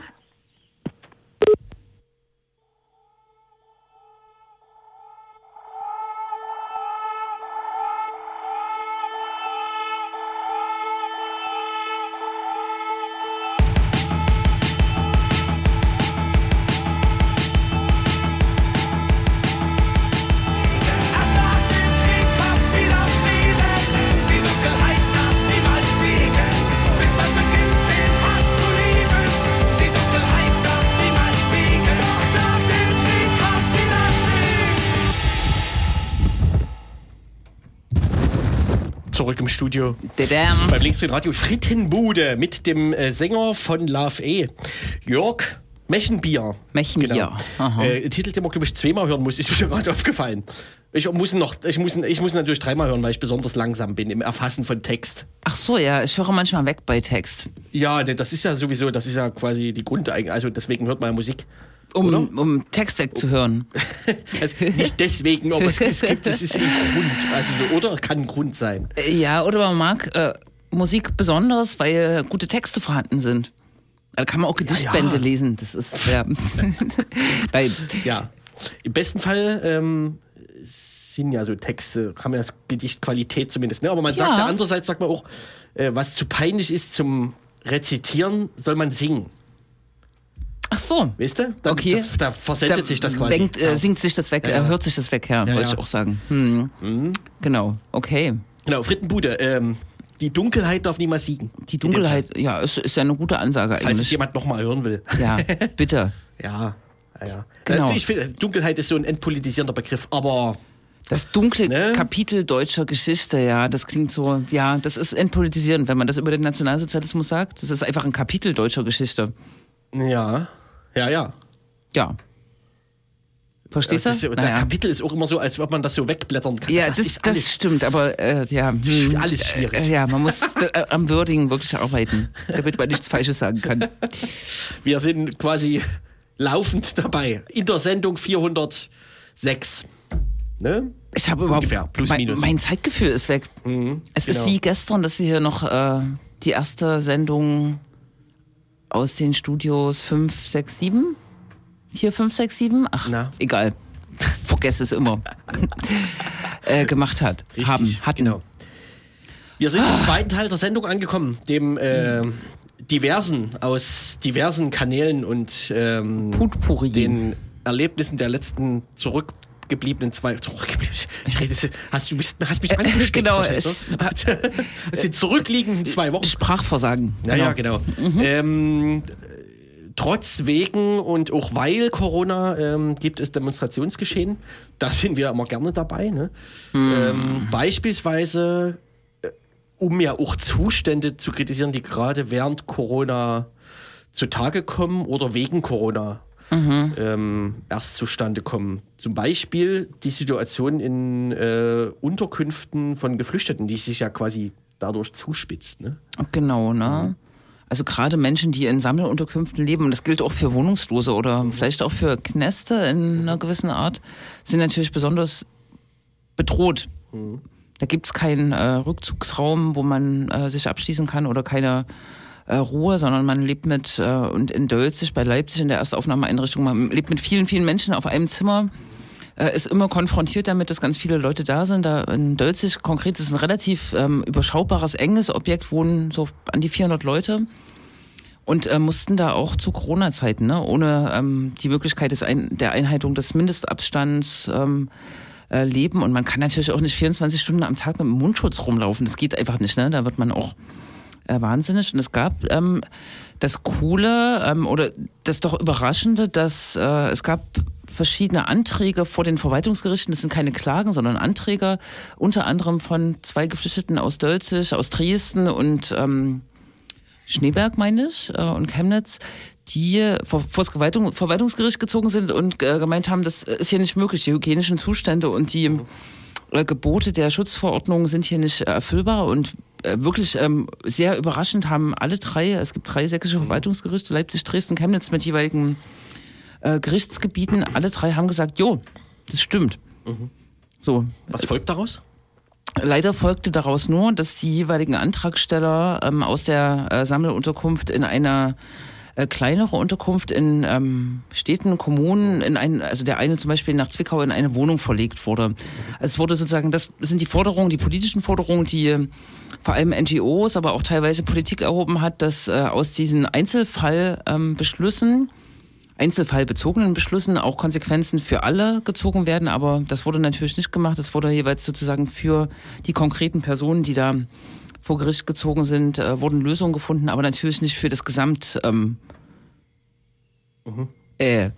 Studio. Dadam. Beim Linksdrehen Radio Frittenbude mit dem äh, Sänger von Love E. Jörg Mechenbier. Mechenbier. Genau. Äh, Titel, den man, glaube ich, zweimal hören muss, ist mir gerade aufgefallen. Ich muss, noch, ich, muss, ich muss natürlich dreimal hören, weil ich besonders langsam bin im Erfassen von Text. Ach so, ja, ich höre manchmal weg bei Text. Ja, ne, das ist ja sowieso, das ist ja quasi die Grund, also deswegen hört man ja Musik. Um, Oder? um Text wegzuhören. Also nicht deswegen, aber es, es gibt, es ist ein Grund. Also so, oder kann ein Grund sein. Äh, Ja, oder man mag äh, Musik besonders, weil gute Texte vorhanden sind. Da kann man auch Gedichtbände ja. lesen. Das ist ja. Ja. Im besten Fall ähm, sind ja so Texte, haben ja Gedichtqualität zumindest. Ne? Aber man sagt Ja. ja andererseits, sagt man auch, äh, was zu peinlich ist zum Rezitieren, soll man singen. Ach so. Weißt du? Dann, Okay. Da, da versendet sich das quasi. Denkt, äh, singt sich das weg, Ja, ja. äh, hört sich das weg, ja, wollte ja. Mhm. ich auch sagen. Hm. Genau, okay. Genau, Frittenbude. Ähm, die Dunkelheit darf niemals siegen. Die Dunkelheit, ja, ist, ist ja eine gute Ansage Falls es eigentlich. jemand nochmal hören will. Ja, bitte. Ja, ja, ja. Genau. Äh, Ich finde, Dunkelheit ist so ein entpolitisierender Begriff, aber Das dunkle Ne? Kapitel deutscher Geschichte, ja, das klingt so, ja, das ist entpolitisierend, wenn man das über den Nationalsozialismus sagt. Das ist einfach ein Kapitel deutscher Geschichte. ja, ja, ja. Ja. Verstehst Das ist, du? ja- der Kapitel ist auch immer so, als ob man das so wegblättern kann. Ja, das, das, ist alles stimmt, aber äh, ja. ist hm, alles schwierig. Äh, ja, man muss äh, am Wording wirklich arbeiten, damit man nichts Falsches sagen kann. Wir sind quasi laufend dabei. In der Sendung 406. Ne? Ich habe überhaupt. Ungefähr, plus, mein, minus. mein Zeitgefühl ist weg. es ist genau. wie gestern, dass wir hier noch äh, die erste Sendung aus den Studios 5, 6, 7? 4, 5, 6, 7? Ach, Na. egal. Vergesse es immer. äh, gemacht hat. Richtig, haben, hatten. genau. Wir sind im zweiten Teil der Sendung angekommen, dem äh, diversen, aus diversen Kanälen und ähm, den Erlebnissen der letzten zurückgebliebenen zwei. Ich rede, hast du bist, hast mich angesteckt. genau, wahrscheinlich, ne? Es sind zurückliegenden zwei Wochen. Sprachversagen. Ja, ja, genau. Ähm, trotz, wegen und auch weil Corona ähm, gibt es Demonstrationsgeschehen. Da sind wir immer gerne dabei. Ne? Ähm, beispielsweise, äh, um ja auch Zustände zu kritisieren, die gerade während Corona zutage kommen oder wegen Corona ähm, erst zustande kommen. Zum Beispiel die Situation in äh, Unterkünften von Geflüchteten, die sich ja quasi dadurch zuspitzt. Ne? Genau, ne? Also gerade Menschen, die in Sammelunterkünften leben, und das gilt auch für Wohnungslose oder vielleicht auch für Knäste in einer gewissen Art, sind natürlich besonders bedroht. Da gibt es keinen äh, Rückzugsraum, wo man äh, sich abschließen kann oder keine äh, Ruhe, sondern man lebt mit, äh, und in Dölzig bei Leipzig in der Erstaufnahmeeinrichtung, man lebt mit vielen, vielen Menschen auf einem Zimmer äh, ist immer konfrontiert damit, dass ganz viele Leute da sind. Da in Dölzig konkret ist ein relativ ähm, überschaubares, enges Objekt, wohnen so an die 400 Leute und äh, mussten da auch zu Corona-Zeiten, ne, ohne ähm, die Möglichkeit des Ein der Einhaltung des Mindestabstands ähm, äh, leben. Und man kann natürlich auch nicht 24 Stunden am Tag mit dem Mundschutz rumlaufen. Das geht einfach nicht. Ne? Da wird man auch äh, wahnsinnig. Und es gab ähm, das Coole ähm, oder das doch Überraschende, dass äh, es gab verschiedene Anträge vor den Verwaltungsgerichten. Das sind keine Klagen, sondern Anträge, unter anderem von zwei Geflüchteten aus Dölzig, aus Dresden und ähm, Schneeberg, meine ich, äh, und Chemnitz, die vor, vor das Verwaltung, Verwaltungsgericht gezogen sind und äh, gemeint haben, das ist hier nicht möglich. Die hygienischen Zustände und die äh, Gebote der Schutzverordnung sind hier nicht äh, erfüllbar und wirklich ähm, sehr überraschend haben alle drei, es gibt drei sächsische Verwaltungsgerichte, Leipzig, Dresden, Chemnitz mit jeweiligen äh, Gerichtsgebieten, alle drei haben gesagt, jo, das stimmt. So, Was folgt daraus? Leider folgte daraus nur, dass die jeweiligen Antragsteller ähm, aus der äh, Sammelunterkunft in eine äh, kleinere Unterkunft in ähm, Städten, Kommunen, in ein, also der eine zum Beispiel nach Zwickau in eine Wohnung verlegt wurde. Es wurde sozusagen, das sind die Forderungen, die politischen Forderungen, die äh, vor allem NGOs, aber auch teilweise Politik erhoben hat, dass äh, aus diesen Einzelfallbeschlüssen ähm, einzelfallbezogenen Beschlüssen auch Konsequenzen für alle gezogen werden, aber das wurde natürlich nicht gemacht. Es wurde jeweils sozusagen für die konkreten Personen, die da vor Gericht gezogen sind, äh, wurden Lösungen gefunden, aber natürlich nicht für das Gesamt ähm, äh,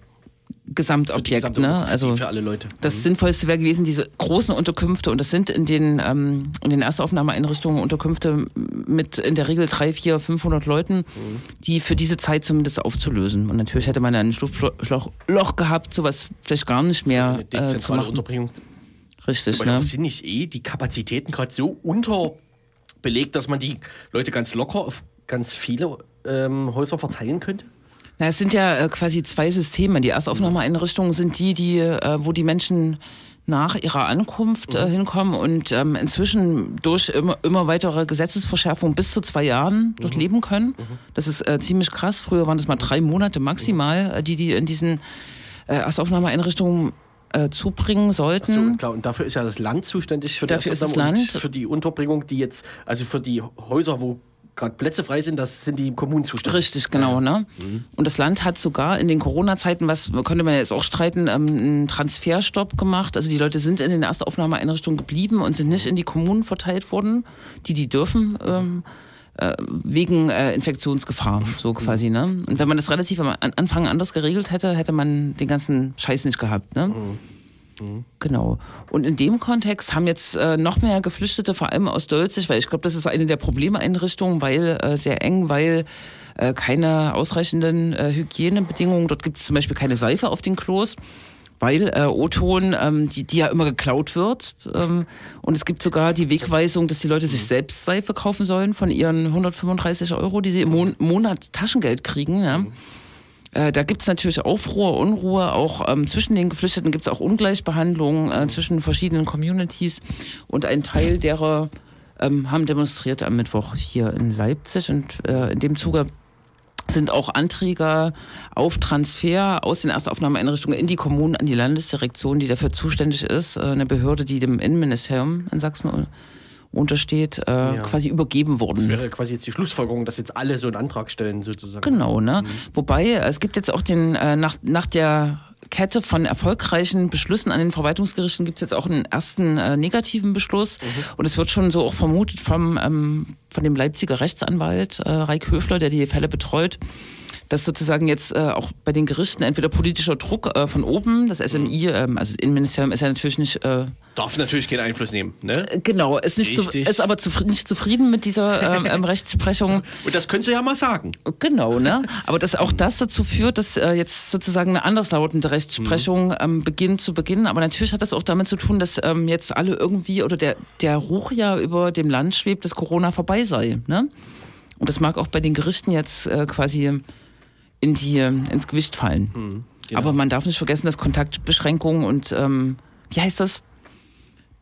Gesamtobjekt, Gesamte ne? Also für alle Leute. das Mhm. Sinnvollste wäre gewesen, diese großen Unterkünfte, und das sind in den, ähm, in den Erstaufnahmeeinrichtungen Unterkünfte mit in der Regel drei, vier, 500 Leuten, Mhm. die für diese Zeit zumindest aufzulösen. Und natürlich hätte man ein Schlupfloch Loch gehabt, sowas vielleicht gar nicht mehr eine äh, zu dezentrale machen. Unterbringung. Richtig, Aber ne? sind nicht eh die Kapazitäten gerade so unterbelegt, dass man die Leute ganz locker auf ganz viele ähm, Häuser verteilen könnte? Na, es sind ja äh, quasi zwei Systeme. Die Erstaufnahmeeinrichtungen sind die, die, äh, wo die Menschen nach ihrer Ankunft äh, hinkommen und ähm, inzwischen durch immer, immer weitere Gesetzesverschärfungen bis zu zwei Jahren dort leben können. Das ist äh, ziemlich krass. Früher waren das mal drei Monate maximal, äh, die die in diesen äh, Erstaufnahmeeinrichtungen äh, zubringen sollten. So, und klar, und dafür ist ja das Land zuständig für die Mhm. Dafür ist das Land. für die Unterbringung, die jetzt, also für die Häuser, wo gerade Plätze frei sind, das sind die Kommunen zuständig. Richtig, genau. Ne? Und das Land hat sogar in den Corona-Zeiten, was könnte man jetzt auch streiten, ähm, einen Transferstopp gemacht. Also die Leute sind in den Erstaufnahmeeinrichtungen geblieben und sind nicht in die Kommunen verteilt worden, die die dürfen. Ähm, äh, wegen äh, Infektionsgefahr, so quasi, ne? Und wenn man das relativ am An- Anfang anders geregelt hätte, hätte man den ganzen Scheiß nicht gehabt, ne? Genau. Und in dem Kontext haben jetzt äh, noch mehr Geflüchtete, vor allem aus Deutschland, weil ich glaube, das ist eine der Problemeinrichtungen, weil äh, sehr eng, weil äh, keine ausreichenden äh, Hygienebedingungen. Dort gibt es zum Beispiel keine Seife auf den Klos. Weil äh, O-Ton, ähm, die, die ja immer geklaut wird. Ähm, und es gibt sogar die Wegweisung, dass die Leute sich selbst Seife kaufen sollen von ihren 135 Euro, die sie im Mon Monat Taschengeld kriegen. Ja. Äh, da gibt es natürlich Aufruhr, Unruhe, auch ähm, zwischen den Geflüchteten gibt es auch Ungleichbehandlung äh, zwischen verschiedenen Communities und ein Teil derer ähm, haben demonstriert am Mittwoch hier in Leipzig und äh, in dem Zuge sind auch Anträge auf Transfer aus den Erstaufnahmeeinrichtungen in die Kommunen an die Landesdirektion, die dafür zuständig ist, äh, eine Behörde, die dem Innenministerium in Sachsen un- untersteht, äh, quasi übergeben worden. Das wäre quasi jetzt die Schlussfolgerung, dass jetzt alle so einen Antrag stellen, sozusagen. Genau, ne? Wobei, äh, es gibt jetzt auch den, äh, nach, nach der Kette von erfolgreichen Beschlüssen an den Verwaltungsgerichten gibt es jetzt auch einen ersten äh, negativen Beschluss. Und es wird schon so auch vermutet vom, ähm, von dem Leipziger Rechtsanwalt äh, Reik Höfler, der die Fälle betreut, dass sozusagen jetzt äh, auch bei den Gerichten entweder politischer Druck äh, von oben, das SMI, ähm, also das Innenministerium ist ja natürlich nicht äh, Darf natürlich keinen Einfluss nehmen. Ne? genau, ist nicht zu, ist aber zufri nicht zufrieden mit dieser ähm, ähm, Rechtsprechung. Und das können Sie ja mal sagen. Genau, ne? Aber dass auch das dazu führt, dass äh, jetzt sozusagen eine anderslautende Rechtsprechung ähm, beginnt zu beginnen. Aber natürlich hat das auch damit zu tun, dass ähm, jetzt alle irgendwie oder der, der Ruch ja über dem Land schwebt, dass Corona vorbei sei. Ne? Und das mag auch bei den Gerichten jetzt äh, quasi in die, ins Gewicht fallen. genau. Aber man darf nicht vergessen, dass Kontaktbeschränkungen und ähm, wie heißt das?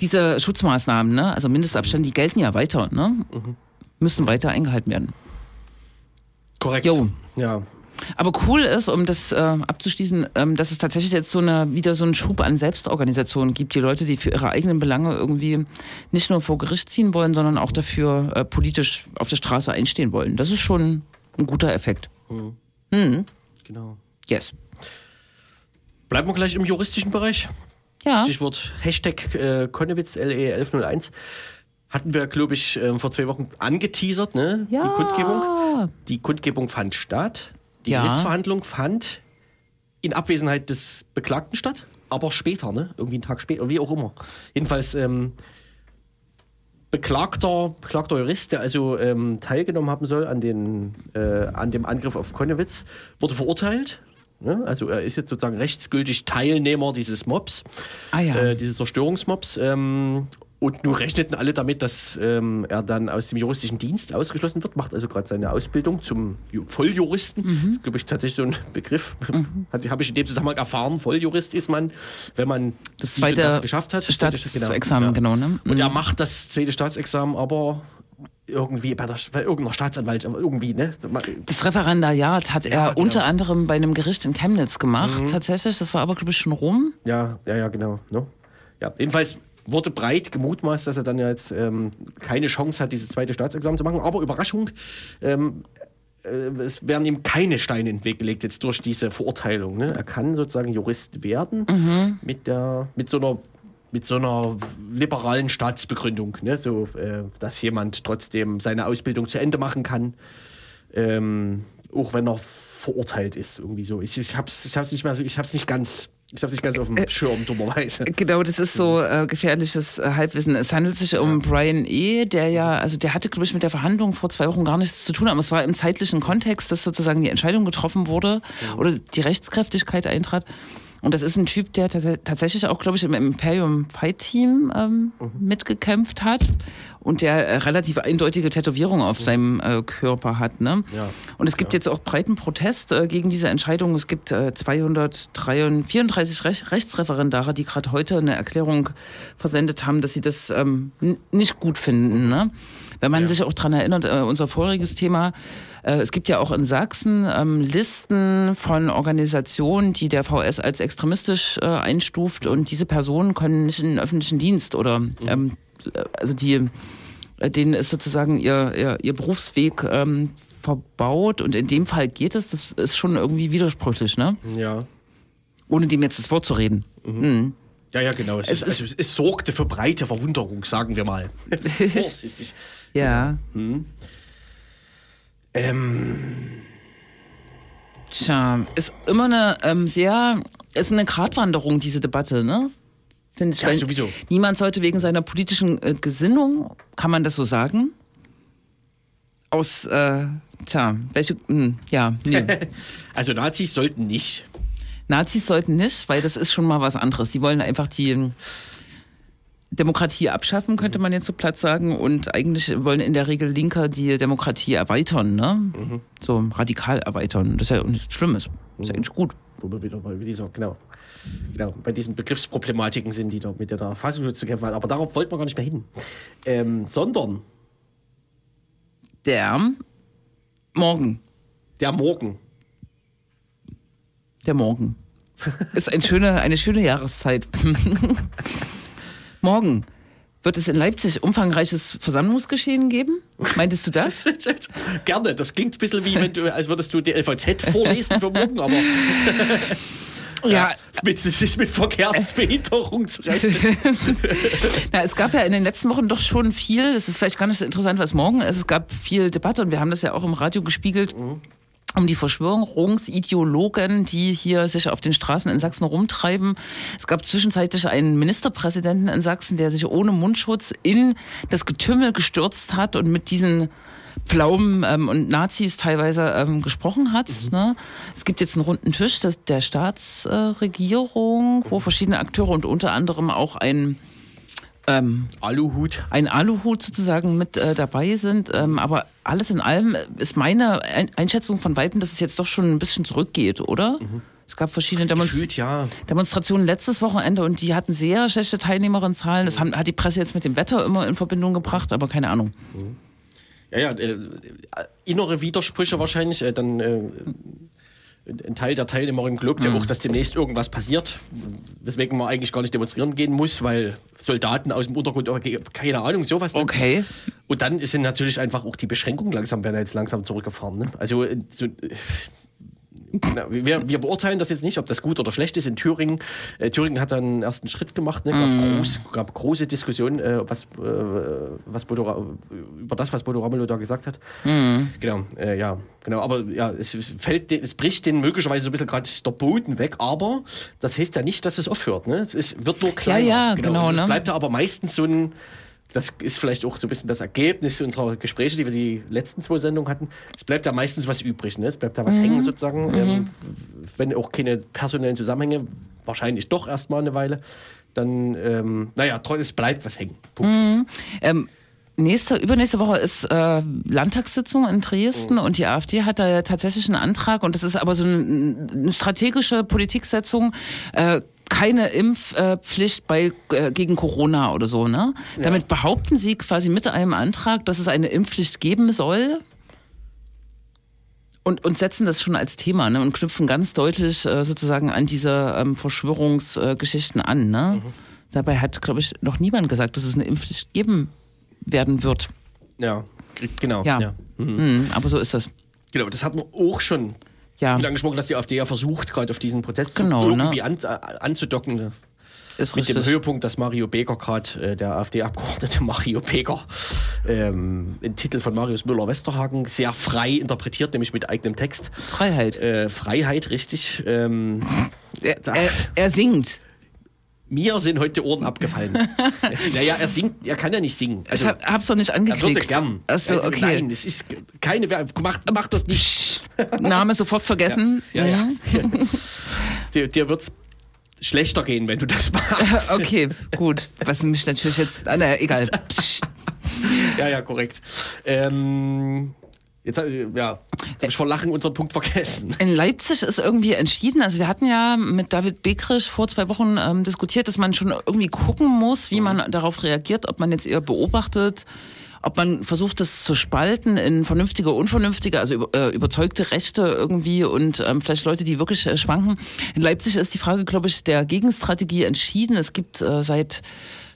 Diese Schutzmaßnahmen, ne? also Mindestabstände, die gelten ja weiter, ne? müssen weiter eingehalten werden. Korrekt. Jo. Ja. Aber cool ist, um das äh, abzuschließen, ähm, dass es tatsächlich jetzt so eine, wieder so einen Schub an Selbstorganisation gibt. Die Leute, die für ihre eigenen Belange irgendwie nicht nur vor Gericht ziehen wollen, sondern auch dafür äh, politisch auf der Straße einstehen wollen. Das ist schon ein guter Effekt. Genau. Yes. Bleiben wir gleich im juristischen Bereich. Ja. Stichwort Hashtag äh, Konnewitz LE1101. Hatten wir, glaube ich, äh, vor zwei Wochen angeteasert, ne? Ja. Die Kundgebung. Die Kundgebung fand statt. Die Ja. Gerichtsverhandlung fand in Abwesenheit des Beklagten statt, aber später, ne? Irgendwie einen Tag später, wie auch immer. Jedenfalls ähm, beklagter, beklagter Jurist, der also ähm, teilgenommen haben soll an, den, äh, an dem Angriff auf Konnewitz, wurde verurteilt. Ne? Also er ist jetzt sozusagen rechtsgültig Teilnehmer dieses Mobs, Ah ja. äh, dieses Zerstörungsmobs. Ähm, und nun rechneten alle damit, dass ähm, er dann aus dem juristischen Dienst ausgeschlossen wird, macht also gerade seine Ausbildung zum Ju- Volljuristen. Mhm. Das ist, glaube ich, tatsächlich so ein Begriff. Habe ich in dem Zusammenhang erfahren. Volljurist ist man, wenn man Das zweite das geschafft hat. Staatsexamen, genau, ne? Und er Mhm. macht das zweite Staatsexamen, aber irgendwie bei, der, bei irgendeiner Staatsanwalt, aber irgendwie, ne? Das Referendariat hat Ja, er genau. unter anderem bei einem Gericht in Chemnitz gemacht, tatsächlich. Das war aber, glaube ich, schon rum. Ja, ja, ja, genau. Ne? Ja, jedenfalls wurde breit gemutmaßt, dass er dann ja jetzt ähm, keine Chance hat, dieses zweite Staatsexamen zu machen. Aber Überraschung, ähm, äh, es werden ihm keine Steine in den Weg gelegt jetzt durch diese Verurteilung. Ne? Er kann sozusagen Jurist werden mit, der, mit so einer mit so einer liberalen Staatsbegründung, ne? so, äh, dass jemand trotzdem seine Ausbildung zu Ende machen kann, ähm, auch wenn er verurteilt ist, irgendwie so. Ich, ich hab's, ich hab's nicht mehr so, ich hab's nicht ganz, ich hab's nicht ganz auf dem Äh, Schirm, dummerweise. Genau, das ist so äh, gefährliches äh, Halbwissen. Es handelt sich um Brian E., der ja, also der hatte, glaube ich, mit der Verhandlung vor zwei Wochen gar nichts zu tun, aber es war im zeitlichen Kontext, dass sozusagen die Entscheidung getroffen wurde oder die Rechtskräftigkeit eintrat. Und das ist ein Typ, der tats tatsächlich auch, glaube ich, im Imperium Fight Team ähm, mitgekämpft hat und der äh, relativ eindeutige Tätowierungen auf seinem äh, Körper hat. Ne? Ja. Und es gibt jetzt auch breiten Protest äh, gegen diese Entscheidung. Es gibt äh, 234 Rech Rechtsreferendare, die gerade heute eine Erklärung versendet haben, dass sie das ähm, nicht gut finden. Ne? Wenn man sich auch daran erinnert, äh, unser voriges Thema, äh, es gibt ja auch in Sachsen ähm, Listen von Organisationen, die der VS als extremistisch äh, einstuft und diese Personen können nicht in den öffentlichen Dienst oder ähm, äh, also die äh, denen ist sozusagen ihr, ihr, ihr Berufsweg ähm, verbaut und in dem Fall geht es, das ist schon irgendwie widersprüchlich, ne? Ja. Ohne dem jetzt das Wort zu reden. Mhm. Ja, ja, genau. Es, Es ist, also, es, es sorgte für breite Verwunderung, sagen wir mal. Vorsichtig. Ja. Ähm, Tja, ist immer eine ähm, sehr, ist eine Gratwanderung, diese Debatte, ne? Finde ich. Ja, sowieso. Niemand sollte wegen seiner politischen äh, Gesinnung, kann man das so sagen? Aus, äh, tja, welche, hm, ja, nee. also Nazis sollten nicht. Nazis sollten nicht, weil das ist schon mal was anderes. Die wollen einfach die Demokratie abschaffen, könnte man jetzt so platt sagen. Und eigentlich wollen in der Regel Linker die Demokratie erweitern, ne? So radikal erweitern. Das ist ja nichts Schlimmes. Das ist ja eigentlich gut. Wo wir wieder bei dieser, genau, genau, bei diesen Begriffsproblematiken sind, die da mit der Verfassung zu kämpfen haben. Aber darauf wollten wir gar nicht mehr hin. Ähm, sondern Der Morgen. der Morgen. Der Morgen. Ist ein schöne, eine schöne Jahreszeit. Morgen. Wird es in Leipzig umfangreiches Versammlungsgeschehen geben? Meintest du das? Gerne, das klingt ein bisschen wie, wenn du, als würdest du die LVZ vorlesen für morgen, aber Ja, mit, mit Verkehrsbehinderung zu rechnen. Na, es gab ja in den letzten Wochen doch schon viel, das ist vielleicht gar nicht so interessant, was morgen ist. Es gab viel Debatte und wir haben das ja auch im Radio gespiegelt. Um die Verschwörungsideologen, die hier sich auf den Straßen in Sachsen rumtreiben. Es gab zwischenzeitlich einen Ministerpräsidenten in Sachsen, der sich ohne Mundschutz in das Getümmel gestürzt hat und mit diesen Pflaumen ähm, und Nazis teilweise ähm, gesprochen hat. Ne? Es gibt jetzt einen runden Tisch das, der Staatsregierung, wo verschiedene Akteure und unter anderem auch ein ähm, Aluhut. ein Aluhut sozusagen mit äh, dabei sind. Ähm, aber alles in allem ist meine Ein Einschätzung von Weitem, dass es jetzt doch schon ein bisschen zurückgeht, oder? Es gab verschiedene Demonst Gefühlt, ja. Demonstrationen letztes Wochenende und die hatten sehr schlechte Teilnehmerinnenzahlen. Das haben, hat die Presse jetzt mit dem Wetter immer in Verbindung gebracht, aber keine Ahnung. Ja, ja, äh, innere Widersprüche wahrscheinlich. Äh, dann äh, ein Teil der Teilnehmerinnen glaubt ja auch, dass demnächst irgendwas passiert, weswegen man eigentlich gar nicht demonstrieren gehen muss, weil Soldaten aus dem Untergrund, keine Ahnung, sowas. ne? Okay. Und dann sind natürlich einfach auch die Beschränkungen langsam, werden jetzt langsam zurückgefahren. Ne? Also äh, so, äh, wir, wir beurteilen das jetzt nicht, ob das gut oder schlecht ist. In Thüringen, äh, Thüringen hat dann einen ersten Schritt gemacht, ne? gab, groß, gab große Diskussionen, äh, was, äh, was Bodo, über das, was Bodo Ramelow da gesagt hat. Genau, äh, ja, genau. Aber ja, es, es fällt, es bricht den möglicherweise so ein bisschen gerade der Boden weg, aber das heißt ja nicht, dass es aufhört. Ne? Es ist, wird nur kleiner. ja, genau, Und es ne? bleibt da aber meistens so ein das ist vielleicht auch so ein bisschen das Ergebnis unserer Gespräche, die wir die letzten zwei Sendungen hatten. Es bleibt da meistens was übrig, ne? es bleibt da was hängen sozusagen, ähm, wenn auch keine personellen Zusammenhänge, wahrscheinlich doch erstmal eine Weile, dann, ähm, naja, es bleibt was hängen. Punkt. Ähm, nächste, übernächste Woche ist äh, Landtagssitzung in Dresden und die AfD hat da ja tatsächlich einen Antrag und das ist aber so ein, eine strategische Politiksetzung. Äh, keine Impfpflicht bei, äh, gegen Corona oder so, ne? Damit behaupten sie quasi mit einem Antrag, dass es eine Impfpflicht geben soll. Und, und setzen das schon als Thema ne? und knüpfen ganz deutlich äh, sozusagen an diese ähm, Verschwörungsgeschichten an. Ne? Dabei hat, glaube ich, noch niemand gesagt, dass es eine Impfpflicht geben werden wird. Ja, genau. Ja. ja. Mhm, aber so ist das. Genau, das hat man auch schon Ja, viel angesprochen, dass die AfD ja versucht, gerade auf diesen Protest Genau, ne? irgendwie an, äh, anzudocken. ne? ist Mit dem. Höhepunkt, dass Mario Beger gerade, äh, der AfD-Abgeordnete Mario Beger, ähm, ein Titel von Marius Müller-Westerhagen, sehr frei interpretiert, nämlich mit eigenem Text. Freiheit. Äh, Freiheit, richtig. Ähm, er, er, er singt. Mir sind heute Ohren abgefallen. naja, er singt, er kann ja nicht singen. ich hab, hab's doch nicht er würde angeklickt. gern. Achso, Also, okay. Nein, es ist keine Werbung. Mach, mach das nicht. Name sofort vergessen. Ja, ja. Mhm. dir dir wird es schlechter gehen, wenn du das machst. Okay, gut. Was mich natürlich jetzt. Ah, naja, egal. Ja, ja, korrekt. Ähm, jetzt, ja, hab ich vor Lachen unseren Punkt vergessen. In Leipzig ist irgendwie entschieden, also wir hatten ja mit David Bekrisch vor zwei Wochen ähm, diskutiert, dass man schon irgendwie gucken muss, wie man darauf reagiert, ob man jetzt eher beobachtet, ob man versucht, das zu spalten in vernünftige, unvernünftige, also äh, überzeugte Rechte irgendwie und ähm, vielleicht Leute, die wirklich äh, schwanken. In Leipzig ist die Frage, glaube ich, der Gegenstrategie entschieden. Es gibt äh, seit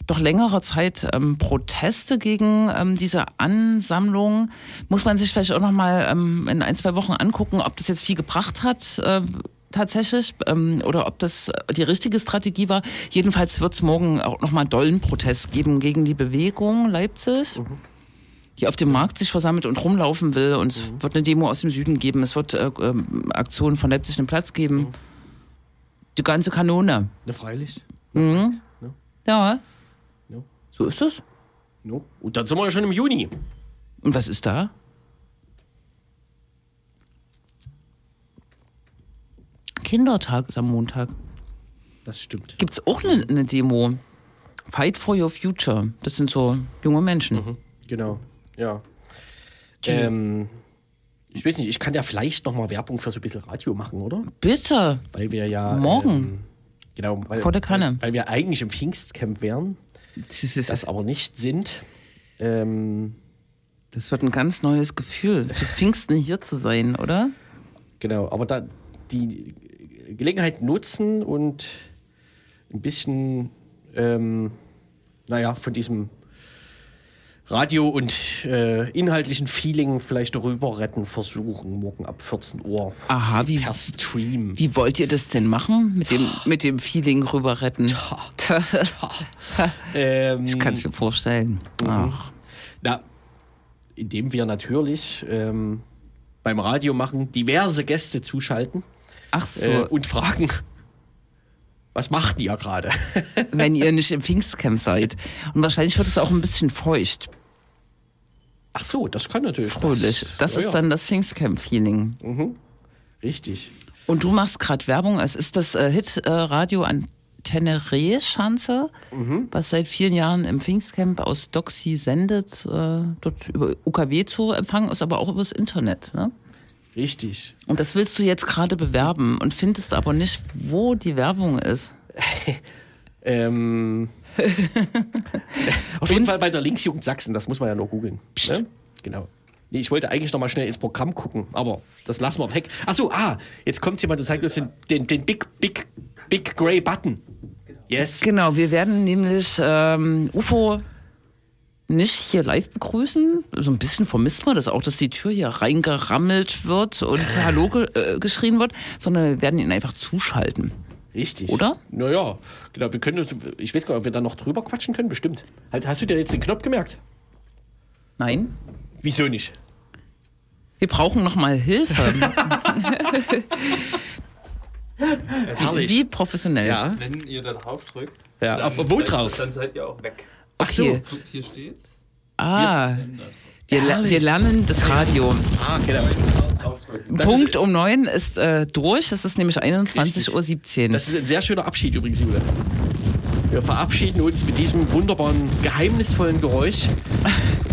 doch längerer Zeit ähm, Proteste gegen ähm, diese Ansammlung. Muss man sich vielleicht auch noch mal ähm, in ein, zwei Wochen angucken, ob das jetzt viel gebracht hat. Äh, tatsächlich ähm, oder ob das äh, die richtige Strategie war. Jedenfalls wird es morgen auch nochmal einen dollen Protest geben gegen die Bewegung Leipzig, die auf dem Markt sich versammelt und rumlaufen will. Und es wird eine Demo aus dem Süden geben. Es wird äh, ähm, Aktionen von Leipzig einen Platz geben. Die ganze Kanone. Ne, freilich. Mhm. Ja. Ja. So ist das. No. Und dann sind wir ja schon im Juni. Und was ist da? Kindertag ist am Montag. Das stimmt. Gibt es auch eine eine Demo? Fight for your future. Das sind so junge Menschen. Genau, ja. Ähm, ich weiß nicht, ich kann ja vielleicht noch mal Werbung für so ein bisschen Radio machen, oder? Bitte. Weil wir ja. Morgen. Ähm, genau. Weil, Vor der Kanne. Weil, weil wir eigentlich im Pfingstcamp wären, das aber nicht sind. Ähm, Das wird ein ganz neues Gefühl, zu Pfingsten hier zu sein, oder? genau, aber da die Gelegenheit nutzen und ein bisschen, ähm, naja, von diesem Radio- und äh, inhaltlichen Feeling vielleicht rüber retten versuchen, morgen ab 14 Uhr. Aha, wie, Per Stream. wie wollt ihr das denn machen? Mit dem, mit dem Feeling rüber retten? Ähm, Ich kann es mir vorstellen. Ach. Na, indem wir natürlich ähm, beim Radio machen, diverse Gäste zuschalten Ach so, äh, und fragen, was macht ihr gerade? wenn ihr nicht im Pfingstcamp seid. Und wahrscheinlich wird es auch ein bisschen feucht, Ach so, das kann natürlich. fröhlich. Das ja, ist ja, dann das Pfingstcamp-Feeling. Richtig. Und du machst gerade Werbung. Es ist das äh, Hit-Radio an Teneré-Schanze, was seit vielen Jahren im Pfingstcamp aus Doxy sendet. Äh, dort über UKW zu empfangen ist, aber auch übers Internet. Ne? Richtig. Und das willst du jetzt gerade bewerben und findest aber nicht, wo die Werbung ist. Ähm, auf jeden Fall bei der Linksjugend Sachsen, das muss man ja nur googeln. Ne? Genau. Nee, ich wollte eigentlich noch mal schnell ins Programm gucken, aber das lassen wir weg. Ach so, ah, jetzt kommt jemand und zeigt uns den, den, den Big, Big, Big Grey Button. Yes. Genau, wir werden nämlich ähm, UFO nicht hier live begrüßen. So ein bisschen vermisst man das auch, dass die Tür hier reingerammelt wird und Hallo ge äh, geschrien wird, sondern wir werden ihn einfach zuschalten. Richtig. Oder? Naja, genau. Wir können, ich weiß gar nicht, ob wir da noch drüber quatschen können, bestimmt. Halt, hast du dir jetzt den Knopf gemerkt? Nein? Wieso nicht? Wir brauchen noch mal Hilfe. Herrlich. Wie professionell. Ja, Wenn ihr da drauf drückt, ja. dann, Auf, wo seid- drauf? dann seid ihr auch weg. Ach so. Okay. Guckt, hier steht's. Ah, drauf. Wir, wir lernen das Radio. Ah, genau. Das Punkt um neun ist äh, durch. Es ist nämlich 21.17 Uhr. Das ist ein sehr schöner Abschied übrigens, Jule. Wir verabschieden uns mit diesem wunderbaren, geheimnisvollen Geräusch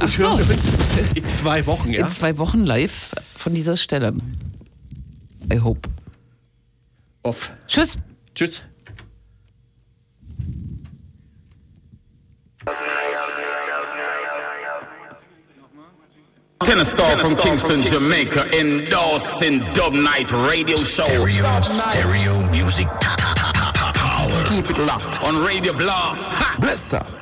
und so. hören uns in zwei Wochen, ja? In zwei Wochen live von dieser Stelle. I hope. Off. Tschüss. Tschüss. Tennis star from Kingston, Jamaica, endorsing Dub Night Radio Show. Stereo, stereo music power. Keep it locked on Radio Blog. Ha! Bless up.